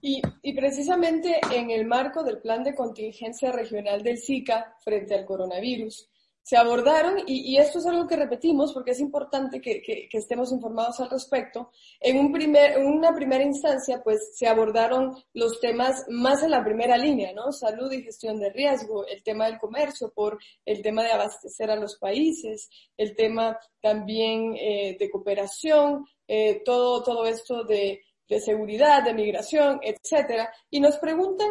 Y, y, precisamente en el marco del plan de contingencia regional del SICA frente al coronavirus, se abordaron, y, esto es algo que repetimos porque es importante que, estemos informados al respecto, en, un primer, en una primera instancia, pues se abordaron los temas más en la primera línea, ¿no? Salud y gestión de riesgo, el tema del comercio, por el tema de abastecer a los países, el tema también eh, de cooperación, eh, todo, todo esto de, de seguridad, de migración, etcétera. Y nos preguntan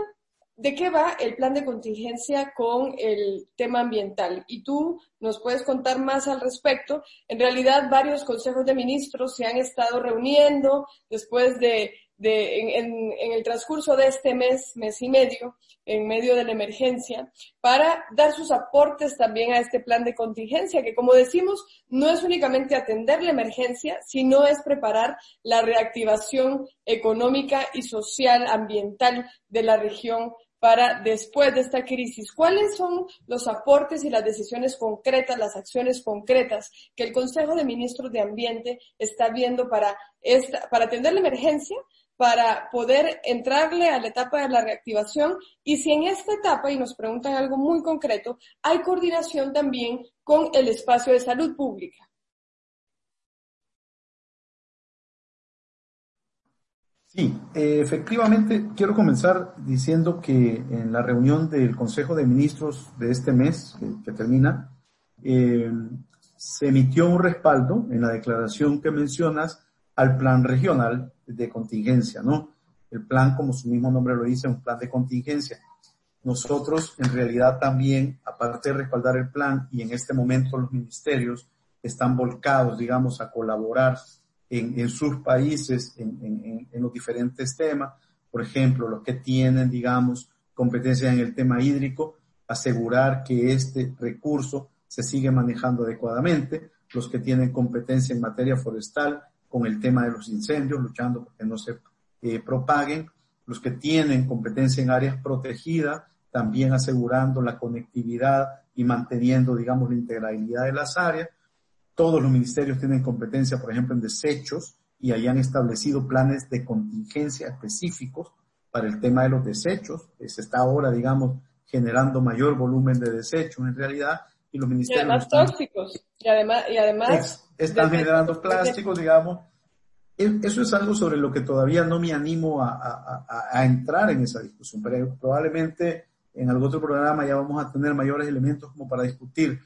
¿De qué va el plan de contingencia con el tema ambiental? Y tú nos puedes contar más al respecto. En realidad, varios consejos de ministros se han estado reuniendo después de, en, el transcurso de este mes, mes y medio, en medio de la emergencia, para dar sus aportes también a este plan de contingencia, que como decimos, no es únicamente atender la emergencia, sino es preparar la reactivación económica y social, ambiental de la región para después de esta crisis? ¿Cuáles son los aportes y las decisiones concretas, las acciones concretas que el Consejo de Ministros de Ambiente está viendo para, esta, para atender la emergencia, para poder entrarle a la etapa de la reactivación? Y si en esta etapa, y nos preguntan algo muy concreto, hay coordinación también con el espacio de salud pública. Sí, efectivamente, quiero comenzar diciendo que en la reunión del Consejo de Ministros de este mes, que, termina, eh, se emitió un respaldo en la declaración que mencionas al plan regional de contingencia, ¿no? El plan, como su mismo nombre lo dice, un plan de contingencia. Nosotros, en realidad, también, aparte de respaldar el plan, y en este momento los ministerios están volcados, digamos, a colaborar en, sus países en, los diferentes temas. Por ejemplo, los que tienen, digamos, competencia en el tema hídrico, asegurar que este recurso se sigue manejando adecuadamente. Los que tienen competencia en materia forestal, con el tema de los incendios, luchando porque no se eh, propaguen. Los que tienen competencia en áreas protegidas, también asegurando la conectividad y manteniendo, digamos, la integralidad de las áreas todos los ministerios tienen competencia, por ejemplo, en desechos y hayan establecido planes de contingencia específicos para el tema de los desechos. Se está ahora, digamos, generando mayor volumen de desechos en realidad y los ministerios... Y además tóxicos. Y además... Y además están generando plásticos, digamos. Eso es algo sobre lo que todavía no me animo a, a, a, entrar en esa discusión, pero probablemente en algún otro programa ya vamos a tener mayores elementos como para discutir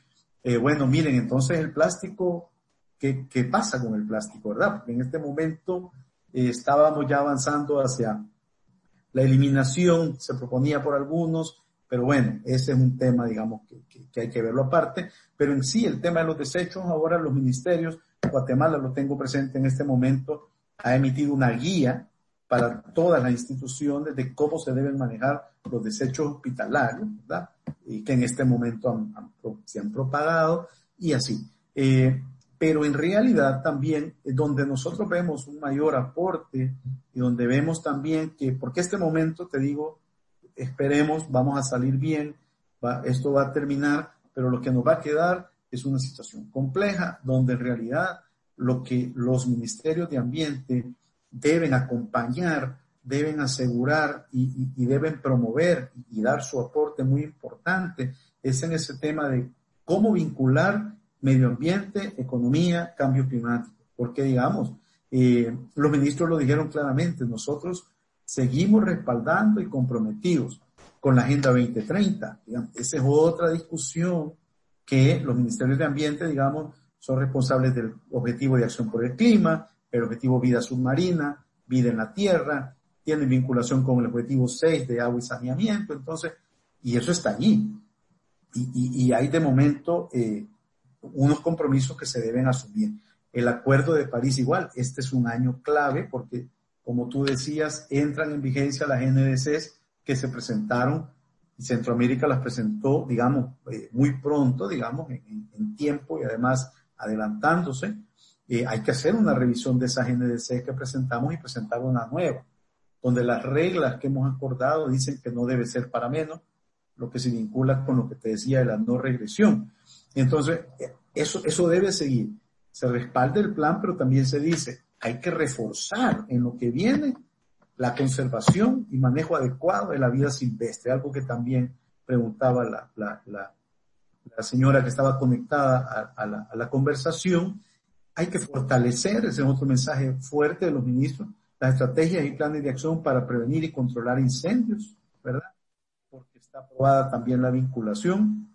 eh, bueno, miren, entonces el plástico qué, pasa con el plástico, ¿verdad? Porque en este momento eh, estábamos ya avanzando hacia la eliminación, se proponía por algunos, pero bueno, ese es un tema, digamos, que, que, hay que verlo aparte. Pero en sí, el tema de los desechos, ahora los ministerios, Guatemala lo tengo presente en este momento, ha emitido una guía para todas las instituciones de cómo se deben manejar los desechos hospitalarios, ¿verdad? Y que en este momento se han propagado y así. Eh, pero en realidad también donde nosotros vemos un mayor aporte y donde vemos también que, porque este momento, te digo, esperemos, vamos a salir bien, esto va a terminar, pero lo que nos va a quedar es una situación compleja donde en realidad lo que los ministerios de ambiente deben acompañar, deben asegurar y, deben promover y dar su aporte muy importante es en ese tema de cómo vincular medio ambiente, economía, cambio climático. Porque digamos, eh, los ministros lo dijeron claramente, nosotros seguimos respaldando y comprometidos con la Agenda 2030. esa es otra discusión que los ministerios de ambiente, digamos, son responsables del objetivo de acción por el clima, el objetivo vida submarina, vida en la tierra, tienen vinculación con el objetivo 6 de agua y saneamiento, entonces, y eso está allí. Y, hay de momento eh, unos compromisos que se deben asumir. El acuerdo de París igual, este es un año clave porque, como tú decías, entran en vigencia las NDCs que se presentaron y Centroamérica las presentó, digamos, eh, muy pronto, digamos, en, tiempo y además adelantándose. Eh, hay que hacer una revisión de esas NDC que presentamos y presentar una nueva, donde las reglas que hemos acordado dicen que no debe ser para menos, lo que se vincula con lo que te decía de la no regresión. Entonces, eso, eso debe seguir. Se respalda el plan, pero también se dice, hay que reforzar en lo que viene la conservación y manejo adecuado de la vida silvestre, algo que también preguntaba la, la, señora que estaba conectada a, a, la, conversación. Hay que fortalecer, ese es otro mensaje fuerte de los ministros, las estrategias y planes de acción para prevenir y controlar incendios, ¿verdad? Porque está aprobada también la vinculación.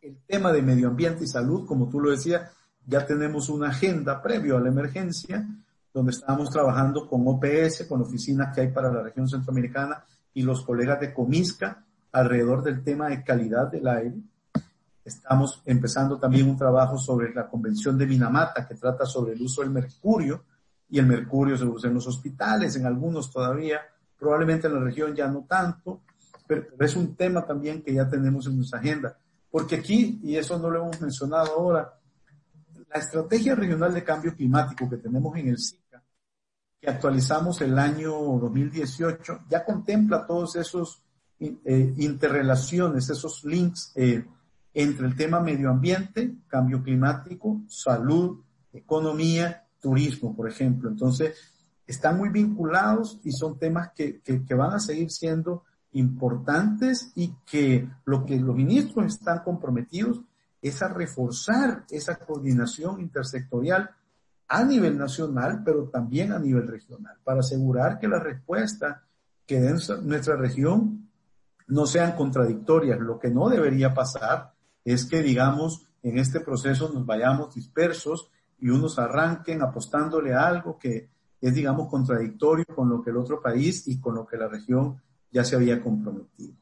El tema de medio ambiente y salud, como tú lo decías, ya tenemos una agenda previo a la emergencia donde estábamos trabajando con OPS, con oficinas que hay para la región centroamericana y los colegas de Comisca alrededor del tema de calidad del aire. Estamos empezando también un trabajo sobre la Convención de Minamata que trata sobre el uso del mercurio y el mercurio se usa en los hospitales, en algunos todavía, probablemente en la región ya no tanto, pero, es un tema también que ya tenemos en nuestra agenda. Porque aquí, y eso no lo hemos mencionado ahora, la estrategia regional de cambio climático que tenemos en el que actualizamos el año 2018, ya contempla todos esos eh, interrelaciones, esos links eh, entre el tema medio ambiente, cambio climático, salud, economía, turismo, por ejemplo. Entonces, están muy vinculados y son temas que, que, van a seguir siendo importantes y que lo que los ministros están comprometidos es a reforzar esa coordinación intersectorial a nivel nacional, pero también a nivel regional, para asegurar que las respuestas que den nuestra región no sean contradictorias. Lo que no debería pasar es que, digamos, en este proceso nos vayamos dispersos y unos arranquen apostándole a algo que es, digamos, contradictorio con lo que el otro país y con lo que la región ya se había comprometido.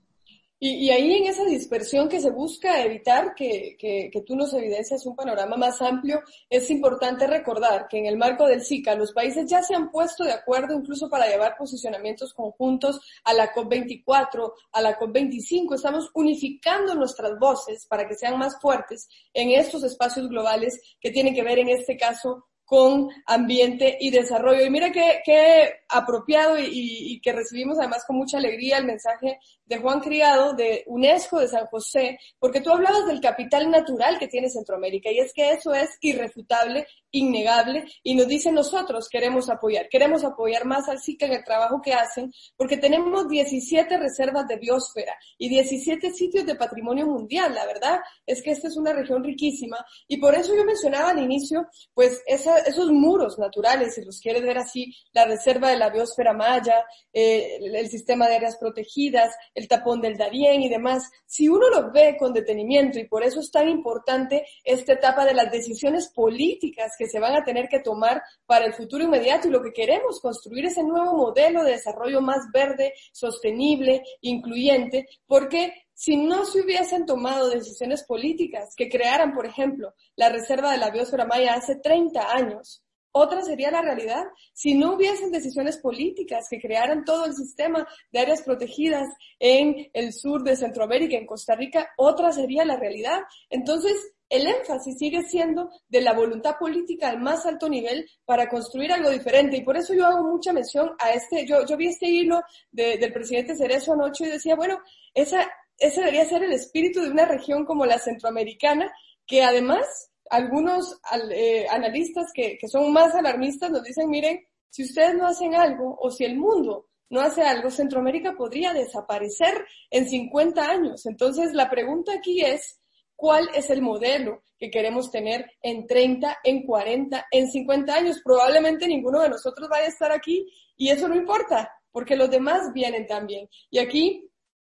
Y, ahí en esa dispersión que se busca evitar que, tú nos evidencias un panorama más amplio, es importante recordar que en el marco del SICA los países ya se han puesto de acuerdo incluso para llevar posicionamientos conjuntos a la COP24, a la COP25. Estamos unificando nuestras voces para que sean más fuertes en estos espacios globales que tienen que ver en este caso con ambiente y desarrollo. Y mira qué, qué apropiado y, y, que recibimos además con mucha alegría el mensaje de Juan Criado de UNESCO de San José, porque tú hablabas del capital natural que tiene Centroamérica y es que eso es irrefutable, innegable y nos dice nosotros queremos apoyar, queremos apoyar más al SICA en el trabajo que hacen porque tenemos 17 reservas de biosfera y 17 sitios de patrimonio mundial. La verdad es que esta es una región riquísima y por eso yo mencionaba al inicio pues esa esos muros naturales, si los quieres ver así, la reserva de la biosfera maya, eh, el, sistema de áreas protegidas, el tapón del Darién y demás, si uno lo ve con detenimiento y por eso es tan importante esta etapa de las decisiones políticas que se van a tener que tomar para el futuro inmediato y lo que queremos construir ese nuevo modelo de desarrollo más verde, sostenible, incluyente, porque si no se hubiesen tomado decisiones políticas que crearan, por ejemplo, la reserva de la biosfera maya hace 30 años, otra sería la realidad. Si no hubiesen decisiones políticas que crearan todo el sistema de áreas protegidas en el sur de Centroamérica, en Costa Rica, otra sería la realidad. Entonces, el énfasis sigue siendo de la voluntad política al más alto nivel para construir algo diferente. Y por eso yo hago mucha mención a este, yo, yo vi este hilo del presidente Cerezo anoche y decía, bueno, esa, ese debería ser el espíritu de una región como la centroamericana, que además algunos eh, analistas que, que son más alarmistas nos dicen, miren, si ustedes no hacen algo o si el mundo no hace algo, Centroamérica podría desaparecer en 50 años. Entonces, la pregunta aquí es, ¿cuál es el modelo que queremos tener en 30, en 40, en 50 años? Probablemente ninguno de nosotros vaya a estar aquí y eso no importa, porque los demás vienen también. Y aquí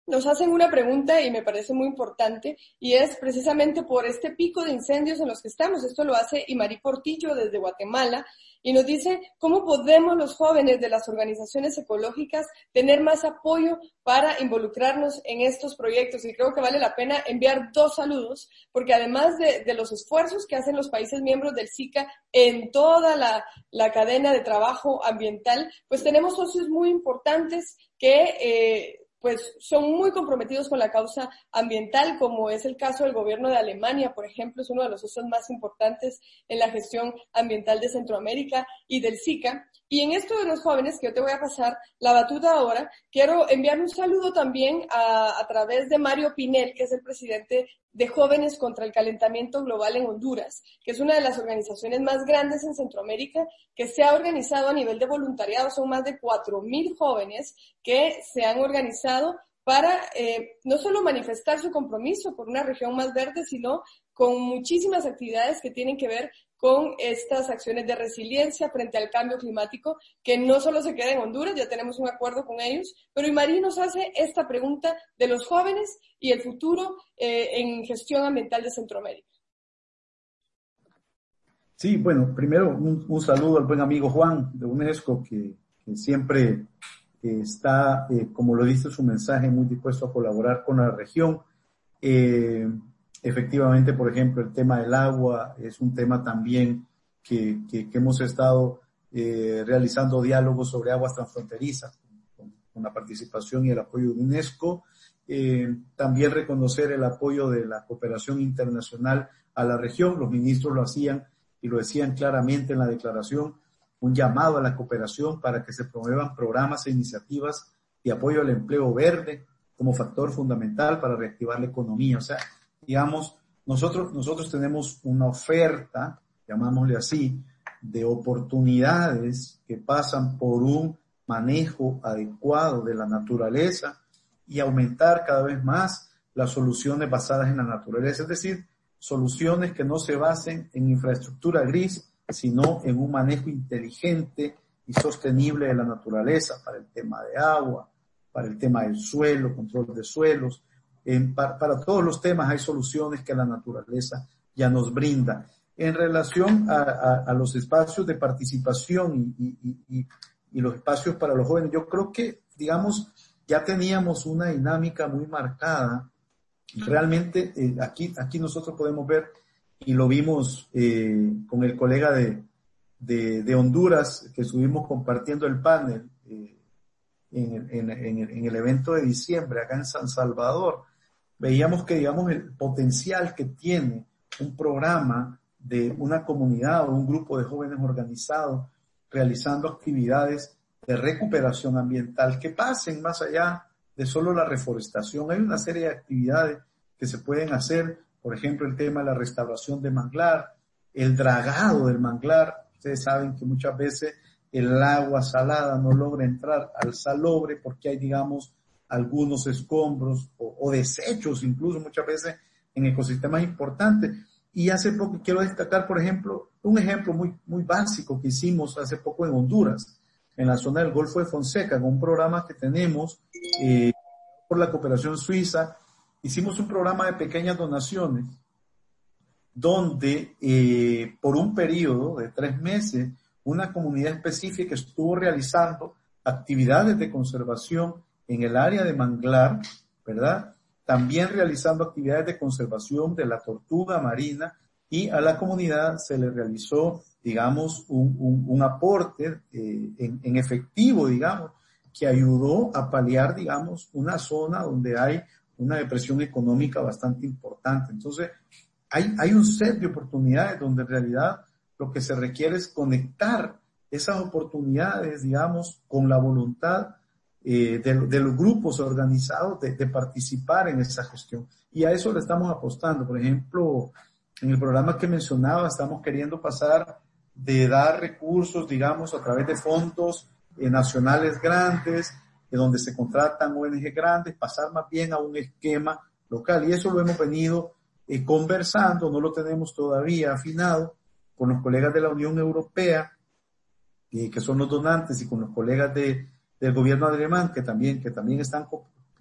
nos hacen una pregunta y me parece muy importante y es precisamente por este pico de incendios en los que estamos. Esto lo hace Imari Portillo desde Guatemala y nos dice cómo podemos los jóvenes de las organizaciones ecológicas tener más apoyo para involucrarnos en estos proyectos. Y creo que vale la pena enviar dos saludos porque además de, los esfuerzos que hacen los países miembros del SICA en toda la, la cadena de trabajo ambiental, pues tenemos socios muy importantes que eh, pues son muy comprometidos con la causa ambiental, como es el caso del gobierno de Alemania, por ejemplo, es uno de los socios más importantes en la gestión ambiental de Centroamérica y del SICA. Y en esto de los jóvenes, que yo te voy a pasar la batuta ahora, quiero enviar un saludo también a, través de Mario Pinel, que es el presidente de Jóvenes contra el Calentamiento Global en Honduras, que es una de las organizaciones más grandes en Centroamérica, que se ha organizado a nivel de voluntariado. Son más de 4.000 jóvenes que se han organizado para eh, no solo manifestar su compromiso por una región más verde, sino con muchísimas actividades que tienen que ver con estas acciones de resiliencia frente al cambio climático, que no solo se queda en Honduras, ya tenemos un acuerdo con ellos, pero Imarí nos hace esta pregunta de los jóvenes y el futuro eh, en gestión ambiental de Centroamérica. Sí, bueno, primero un, saludo al buen amigo Juan de UNESCO, que, siempre eh, está, eh, como lo dice su mensaje, muy dispuesto a colaborar con la región. Efectivamente, por ejemplo, el tema del agua es un tema también que, que, hemos estado eh, realizando diálogos sobre aguas transfronterizas con, la participación y el apoyo de UNESCO. Eh, también reconocer el apoyo de la cooperación internacional a la región. Los ministros lo hacían y lo decían claramente en la declaración, un llamado a la cooperación para que se promuevan programas e iniciativas de apoyo al empleo verde como factor fundamental para reactivar la economía. O sea, digamos, nosotros, nosotros tenemos una oferta, llamámosle así, de oportunidades que pasan por un manejo adecuado de la naturaleza y aumentar cada vez más las soluciones basadas en la naturaleza, es decir, soluciones que no se basen en infraestructura gris, sino en un manejo inteligente y sostenible de la naturaleza para el tema de agua, para el tema del suelo, control de suelos, para, todos los temas hay soluciones que la naturaleza ya nos brinda. En relación a, los espacios de participación y, los espacios para los jóvenes, yo creo que, digamos, ya teníamos una dinámica muy marcada. Realmente eh, aquí, aquí nosotros podemos ver, y lo vimos eh, con el colega de, de, Honduras, que estuvimos compartiendo el panel eh, en, en, el evento de diciembre acá en San Salvador, veíamos que, digamos, el potencial que tiene un programa de una comunidad o un grupo de jóvenes organizados realizando actividades de recuperación ambiental que pasen más allá de solo la reforestación. Hay una serie de actividades que se pueden hacer, por ejemplo, el tema de la restauración de manglar, el dragado del manglar. Ustedes saben que muchas veces el agua salada no logra entrar al salobre porque hay, digamos, algunos escombros o, desechos incluso muchas veces en ecosistemas importantes. y hace poco quiero destacar, por ejemplo, un ejemplo muy, muy básico que hicimos hace poco en Honduras, en la zona del Golfo de Fonseca, con un programa que tenemos eh, por la cooperación suiza. Hicimos un programa de pequeñas donaciones donde eh, por un periodo de tres meses una comunidad específica estuvo realizando actividades de conservación en el área de manglar, ¿verdad? También realizando actividades de conservación de la tortuga marina y a la comunidad se le realizó, digamos, un, un, aporte eh, en, efectivo, digamos, que ayudó a paliar, digamos, una zona donde hay una depresión económica bastante importante. Entonces, hay, hay un set de oportunidades donde en realidad lo que se requiere es conectar esas oportunidades, digamos, con la voluntad eh, de, los grupos organizados de, participar en esa gestión. Y a eso le estamos apostando. Por ejemplo, en el programa que mencionaba, estamos queriendo pasar de dar recursos, digamos, a través de fondos eh, nacionales grandes, de donde se contratan ONG grandes, pasar más bien a un esquema local. Y eso lo hemos venido eh, conversando, no lo tenemos todavía afinado con los colegas de la Unión Europea, que son los donantes, y con los colegas de, del gobierno alemán, que también, que también están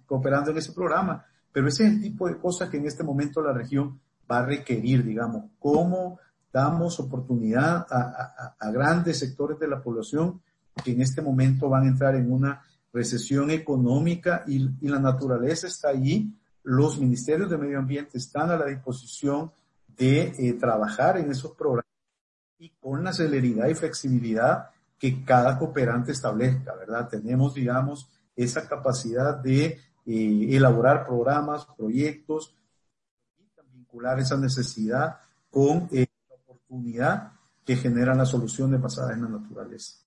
cooperando en ese programa. Pero ese es el tipo de cosas que en este momento la región va a requerir, digamos, cómo damos oportunidad a, a, grandes sectores de la población que en este momento van a entrar en una recesión económica y, la naturaleza está allí. Los ministerios de medio ambiente están a la disposición de eh, trabajar en esos programas y con la celeridad y flexibilidad que cada cooperante establezca, ¿verdad? Tenemos, digamos, esa capacidad de eh, elaborar programas, proyectos, y vincular esa necesidad con eh, la oportunidad que generan las soluciones basadas en la naturaleza.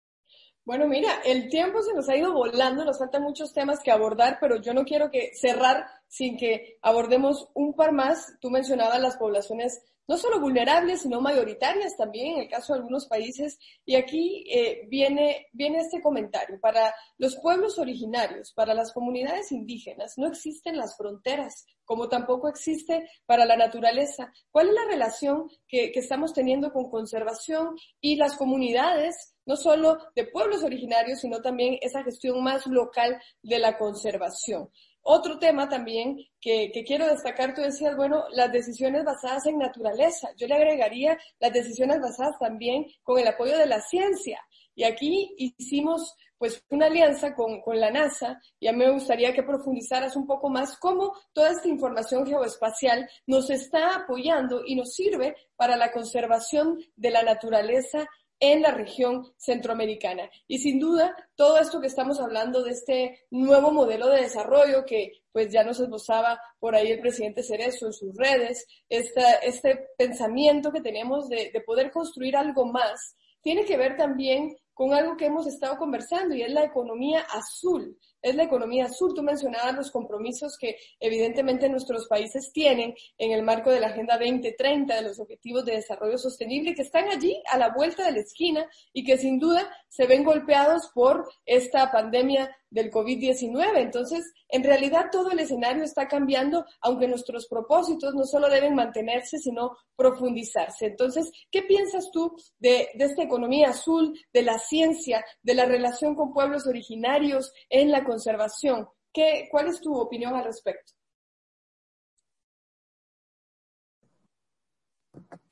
Bueno, mira, el tiempo se nos ha ido volando, nos faltan muchos temas que abordar, pero yo no quiero que cerrar sin que abordemos un par más. Tú mencionabas las poblaciones no solo vulnerables, sino mayoritarias también en el caso de algunos países. Y aquí eh, viene, viene este comentario. Para los pueblos originarios, para las comunidades indígenas, no existen las fronteras, como tampoco existe para la naturaleza. ¿Cuál es la relación que, que estamos teniendo con conservación y las comunidades? No solo de pueblos originarios, sino también esa gestión más local de la conservación. Otro tema también que, quiero destacar, tú decías, bueno, las decisiones basadas en naturaleza. Yo le agregaría las decisiones basadas también con el apoyo de la ciencia. Y aquí hicimos pues una alianza con, con la NASA. Ya me gustaría que profundizaras un poco más cómo toda esta información geoespacial nos está apoyando y nos sirve para la conservación de la naturaleza en la región centroamericana. Y sin duda, todo esto que estamos hablando de este nuevo modelo de desarrollo que pues ya nos esbozaba por ahí el presidente Cerezo en sus redes, este pensamiento que tenemos de poder construir algo más, tiene que ver también con algo que hemos estado conversando y es la economía azul es la economía azul. Tú mencionabas los compromisos que evidentemente nuestros países tienen en el marco de la Agenda 2030, de los Objetivos de Desarrollo Sostenible, que están allí a la vuelta de la esquina y que sin duda se ven golpeados por esta pandemia del COVID-19. Entonces, en realidad todo el escenario está cambiando, aunque nuestros propósitos no solo deben mantenerse, sino profundizarse. Entonces, ¿qué piensas tú de, de esta economía azul, de la ciencia, de la relación con pueblos originarios en la conservación. ¿Qué, ¿Cuál es tu opinión al respecto?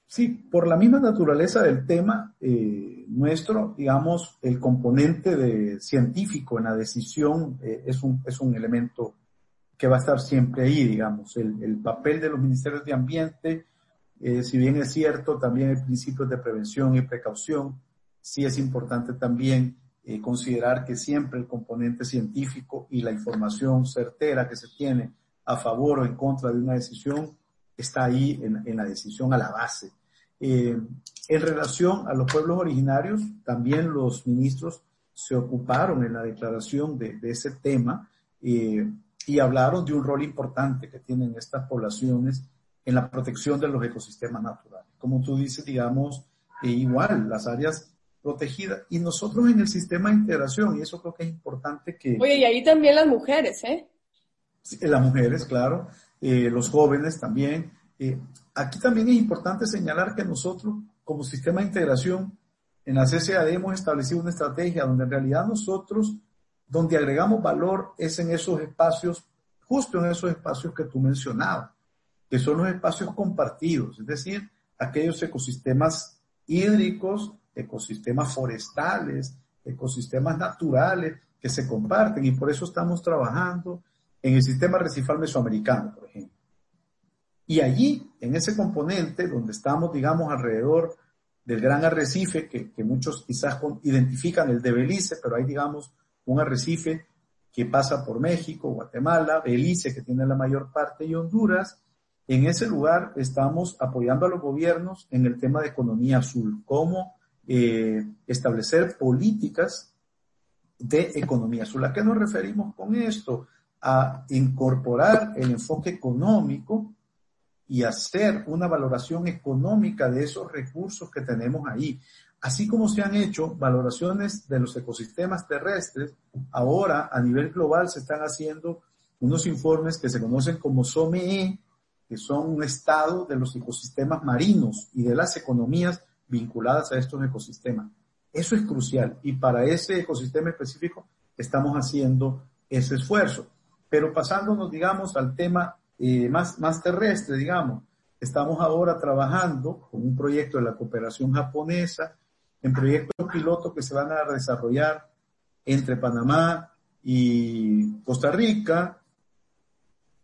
Sí, por la misma naturaleza del tema eh, nuestro, digamos, el componente de científico en la decisión eh, es, un, es un elemento que va a estar siempre ahí, digamos. El, el papel de los ministerios de ambiente, eh, si bien es cierto, también hay principios de prevención y precaución, sí es importante también eh, considerar que siempre el componente científico y la información certera que se tiene a favor o en contra de una decisión está ahí en, la decisión a la base. Eh, en relación a los pueblos originarios, también los ministros se ocuparon en la declaración de, ese tema eh, y hablaron de un rol importante que tienen estas poblaciones en la protección de los ecosistemas naturales. Como tú dices, digamos, igual las áreas protegida. Y nosotros en el sistema de integración, y eso creo que es importante que... Oye, y ahí también las mujeres, ¿eh? Las mujeres, claro, eh, los jóvenes también, Eh, aquí también es importante señalar que nosotros, como sistema de integración, en la CCAD hemos establecido una estrategia donde en realidad nosotros, donde agregamos valor es en esos espacios, justo en esos espacios que tú mencionabas, que son los espacios compartidos, es decir, aquellos ecosistemas hídricos, ecosistemas forestales, ecosistemas naturales que se comparten y por eso estamos trabajando en el sistema recifal mesoamericano, por ejemplo. Y allí, en ese componente, donde estamos, digamos, alrededor del gran arrecife, que, muchos quizás identifican el de Belice, pero hay, digamos, un arrecife que pasa por México, Guatemala, Belice, que tiene la mayor parte, y Honduras. En ese lugar estamos apoyando a los gobiernos en el tema de economía azul, cómo eh, establecer políticas de economía azul. ¿A qué nos referimos con esto? A incorporar el enfoque económico y hacer una valoración económica de esos recursos que tenemos ahí. Así como se han hecho valoraciones de los ecosistemas terrestres, ahora a nivel global se están haciendo unos informes que se conocen como SOME, que son un estado de los ecosistemas marinos y de las economías vinculadas a estos ecosistemas. Eso es crucial y para ese ecosistema específico estamos haciendo ese esfuerzo. Pero pasándonos, digamos, al tema eh, más, más terrestre, digamos, estamos ahora trabajando con un proyecto de la cooperación japonesa, en proyectos pilotos que se van a desarrollar entre Panamá y Costa Rica,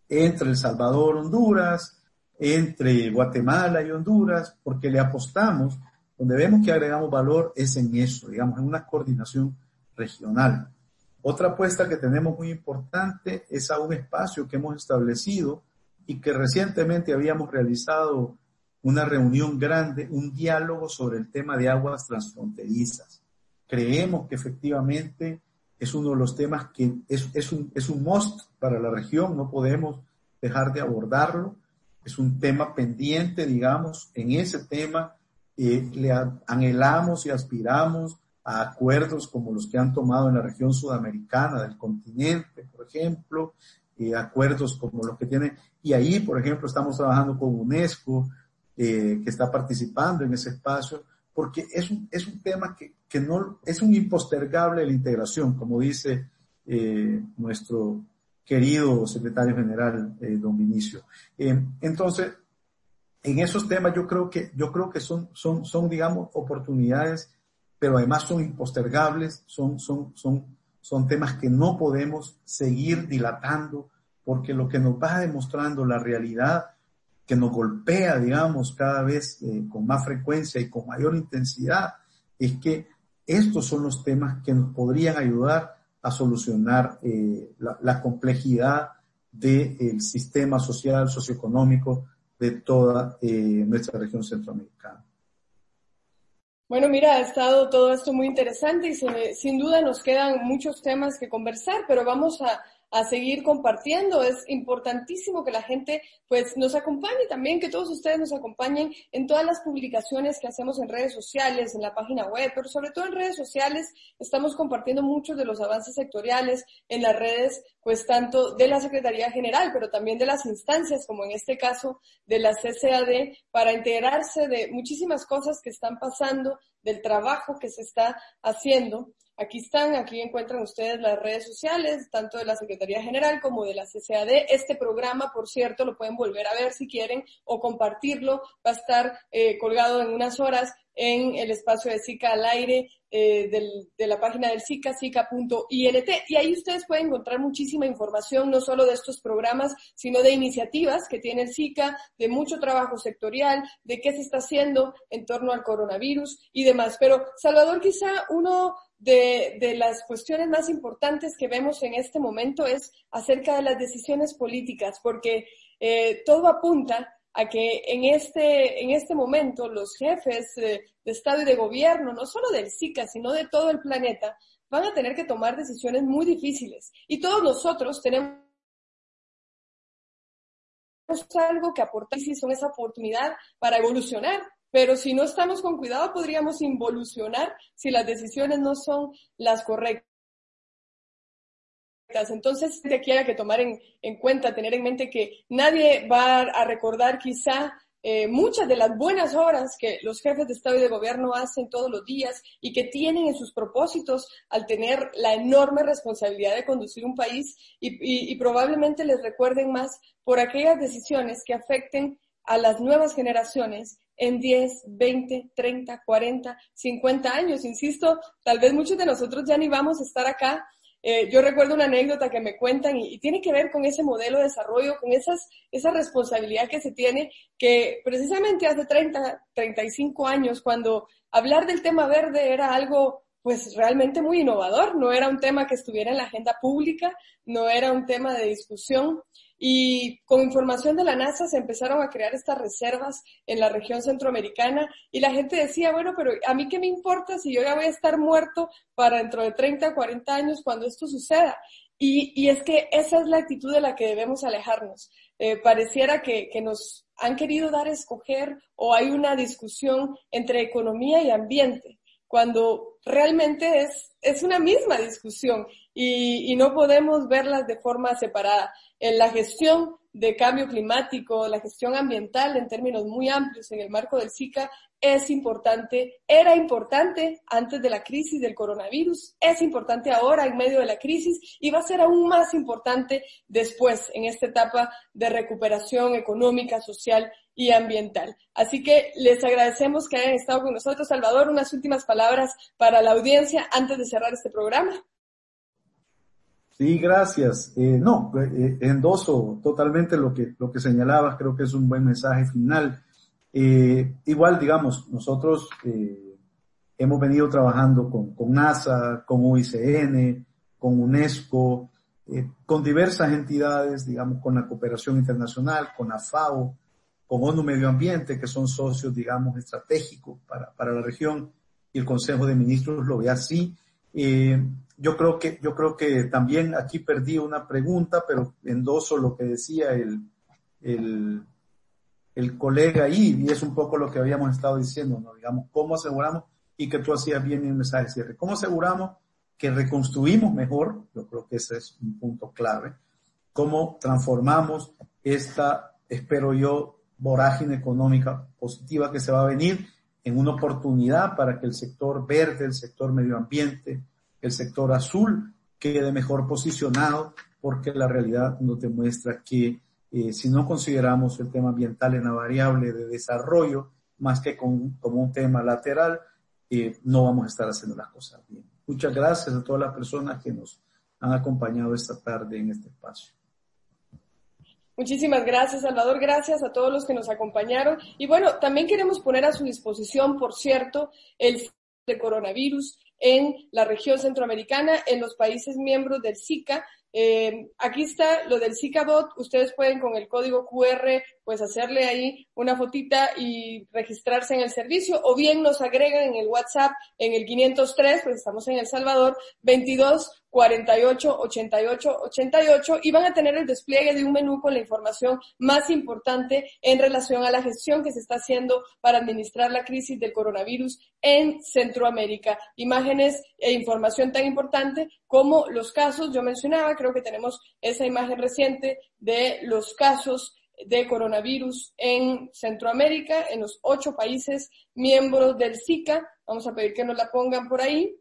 entre El Salvador, Honduras, entre Guatemala y Honduras, porque le apostamos donde vemos que agregamos valor es en eso, digamos, en una coordinación regional. Otra apuesta que tenemos muy importante es a un espacio que hemos establecido y que recientemente habíamos realizado una reunión grande, un diálogo sobre el tema de aguas transfronterizas. Creemos que efectivamente es uno de los temas que es, es, un, es un must para la región, no podemos dejar de abordarlo. Es un tema pendiente, digamos, en ese tema le anhelamos y aspiramos a acuerdos como los que han tomado en la región sudamericana del continente, por ejemplo, acuerdos como los que tiene, y ahí, por ejemplo, estamos trabajando con UNESCO, eh, que está participando en ese espacio, porque es un, es un tema que, que no, es un impostergable la integración, como dice eh, nuestro querido secretario general, eh, don Vinicio. entonces, en esos temas yo creo que, yo creo que son, son, son, digamos, oportunidades, pero además son impostergables, son, son, son, son temas que no podemos seguir dilatando, porque lo que nos va demostrando la realidad que nos golpea, digamos, cada vez eh, con más frecuencia y con mayor intensidad, es que estos son los temas que nos podrían ayudar a solucionar eh, la, la, complejidad del sistema social, socioeconómico de toda eh, nuestra región centroamericana. Bueno, mira, ha estado todo esto muy interesante y sin duda nos quedan muchos temas que conversar, pero vamos a, a seguir compartiendo. Es importantísimo que la gente pues nos acompañe también, que todos ustedes nos acompañen en todas las publicaciones que hacemos en redes sociales, en la página web, pero sobre todo en redes sociales estamos compartiendo muchos de los avances sectoriales en las redes, pues tanto de la Secretaría General, pero también de las instancias, como en este caso de la CCAD, para enterarse de muchísimas cosas que están pasando, del trabajo que se está haciendo. Aquí están, aquí encuentran ustedes las redes sociales, tanto de la Secretaría General como de la CCAD. Este programa, por cierto, lo pueden volver a ver si quieren o compartirlo. Va a estar eh, colgado en unas horas en el espacio de SICA al aire eh, de la página del SICA, sica.int. Y ahí ustedes pueden encontrar muchísima información, no solo de estos programas, sino de iniciativas que tiene el SICA, de mucho trabajo sectorial, de qué se está haciendo en torno al coronavirus y demás. Pero, Salvador, quizá uno de, de, las cuestiones más importantes que vemos en este momento es acerca de las decisiones políticas, porque eh, todo apunta a que en este, en este momento los jefes de, de Estado y de gobierno, no solo del SICA, sino de todo el planeta, van a tener que tomar decisiones muy difíciles. Y todos nosotros tenemos algo que aportar y son esa oportunidad para evolucionar, pero si no estamos con cuidado, podríamos involucionar si las decisiones no son las correctas. Entonces, te quiera que tomar en, en, cuenta, tener en mente que nadie va a recordar quizá eh, muchas de las buenas obras que los jefes de Estado y de Gobierno hacen todos los días y que tienen en sus propósitos al tener la enorme responsabilidad de conducir un país y, y probablemente les recuerden más por aquellas decisiones que afecten a las nuevas generaciones en 10, 20, 30, 40, 50 años. Insisto, tal vez muchos de nosotros ya ni vamos a estar acá eh, yo recuerdo una anécdota que me cuentan y, y, tiene que ver con ese modelo de desarrollo, con esas, esa responsabilidad que se tiene, que precisamente hace 30, 35 años, cuando hablar del tema verde era algo pues realmente muy innovador, no era un tema que estuviera en la agenda pública, no era un tema de discusión. Y con información de la NASA se empezaron a crear estas reservas en la región centroamericana y la gente decía, bueno, pero a mí qué me importa si yo ya voy a estar muerto para dentro de 30, 40 años cuando esto suceda. Y, y es que esa es la actitud de la que debemos alejarnos. Eh, pareciera que, que nos han querido dar a escoger o hay una discusión entre economía y ambiente, cuando realmente es, es una misma discusión y, y no podemos verlas de forma separada en la gestión de cambio climático, la gestión ambiental en términos muy amplios en el marco del SICA es importante, era importante antes de la crisis del coronavirus, es importante ahora en medio de la crisis y va a ser aún más importante después en esta etapa de recuperación económica, social y ambiental. Así que les agradecemos que hayan estado con nosotros. Salvador, unas últimas palabras para la audiencia antes de cerrar este programa. Sí, gracias. Eh, no, eh, endoso totalmente lo que, lo que señalabas, creo que es un buen mensaje final. Eh, igual, digamos, nosotros eh, hemos venido trabajando con, con, NASA, con UICN, con UNESCO, eh, con diversas entidades, digamos, con la cooperación internacional, con la FAO, con ONU Medio Ambiente, que son socios, digamos, estratégicos para, para la región, y el Consejo de Ministros lo ve así. Eh, yo creo que, yo creo que también aquí perdí una pregunta, pero endoso lo que decía el, el, el colega ahí, y es un poco lo que habíamos estado diciendo, ¿no? Digamos, ¿cómo aseguramos? Y que tú hacías bien en el mensaje de cierre. ¿Cómo aseguramos que reconstruimos mejor? Yo creo que ese es un punto clave. ¿Cómo transformamos esta, espero yo, vorágine económica positiva que se va a venir en una oportunidad para que el sector verde, el sector medio ambiente, el sector azul quede mejor posicionado porque la realidad nos demuestra que eh, si no consideramos el tema ambiental en la variable de desarrollo más que como un tema lateral, eh, no vamos a estar haciendo las cosas bien. Muchas gracias a todas las personas que nos han acompañado esta tarde en este espacio. Muchísimas gracias, Salvador. Gracias a todos los que nos acompañaron. Y bueno, también queremos poner a su disposición, por cierto, el de coronavirus en la región centroamericana, en los países miembros del SICA. Eh, aquí está lo del SICA-Bot. Ustedes pueden con el código QR pues hacerle ahí una fotita y registrarse en el servicio o bien nos agregan en el WhatsApp en el 503, pues estamos en El Salvador, 22 48 88 88 y van a tener el despliegue de un menú con la información más importante en relación a la gestión que se está haciendo para administrar la crisis del coronavirus en Centroamérica. Imágenes e información tan importante como los casos, yo mencionaba, creo que tenemos esa imagen reciente de los casos de coronavirus en Centroamérica, en los ocho países miembros del SICA. Vamos a pedir que nos la pongan por ahí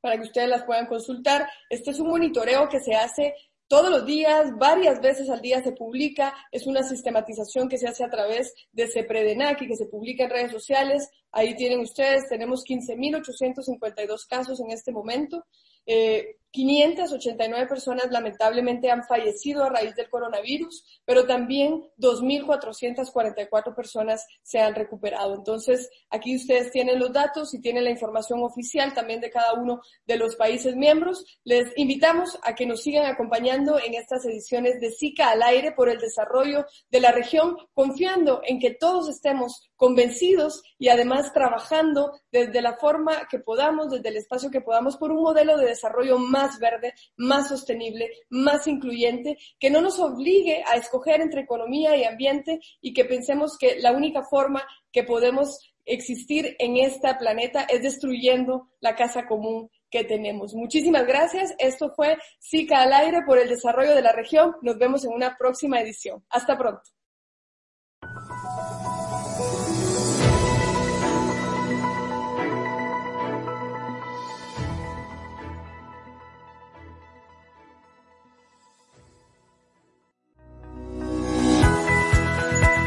para que ustedes las puedan consultar. Este es un monitoreo que se hace todos los días, varias veces al día se publica, es una sistematización que se hace a través de CEPREDENAC y que se publica en redes sociales. Ahí tienen ustedes, tenemos 15.852 casos en este momento. Eh, 589 personas lamentablemente han fallecido a raíz del coronavirus, pero también 2.444 personas se han recuperado. Entonces, aquí ustedes tienen los datos y tienen la información oficial también de cada uno de los países miembros. Les invitamos a que nos sigan acompañando en estas ediciones de SICA al aire por el desarrollo de la región, confiando en que todos estemos convencidos y además trabajando desde la forma que podamos, desde el espacio que podamos, por un modelo de desarrollo más más verde, más sostenible, más incluyente, que no nos obligue a escoger entre economía y ambiente y que pensemos que la única forma que podemos existir en este planeta es destruyendo la casa común que tenemos. Muchísimas gracias. Esto fue SICA al aire por el desarrollo de la región. Nos vemos en una próxima edición. Hasta pronto.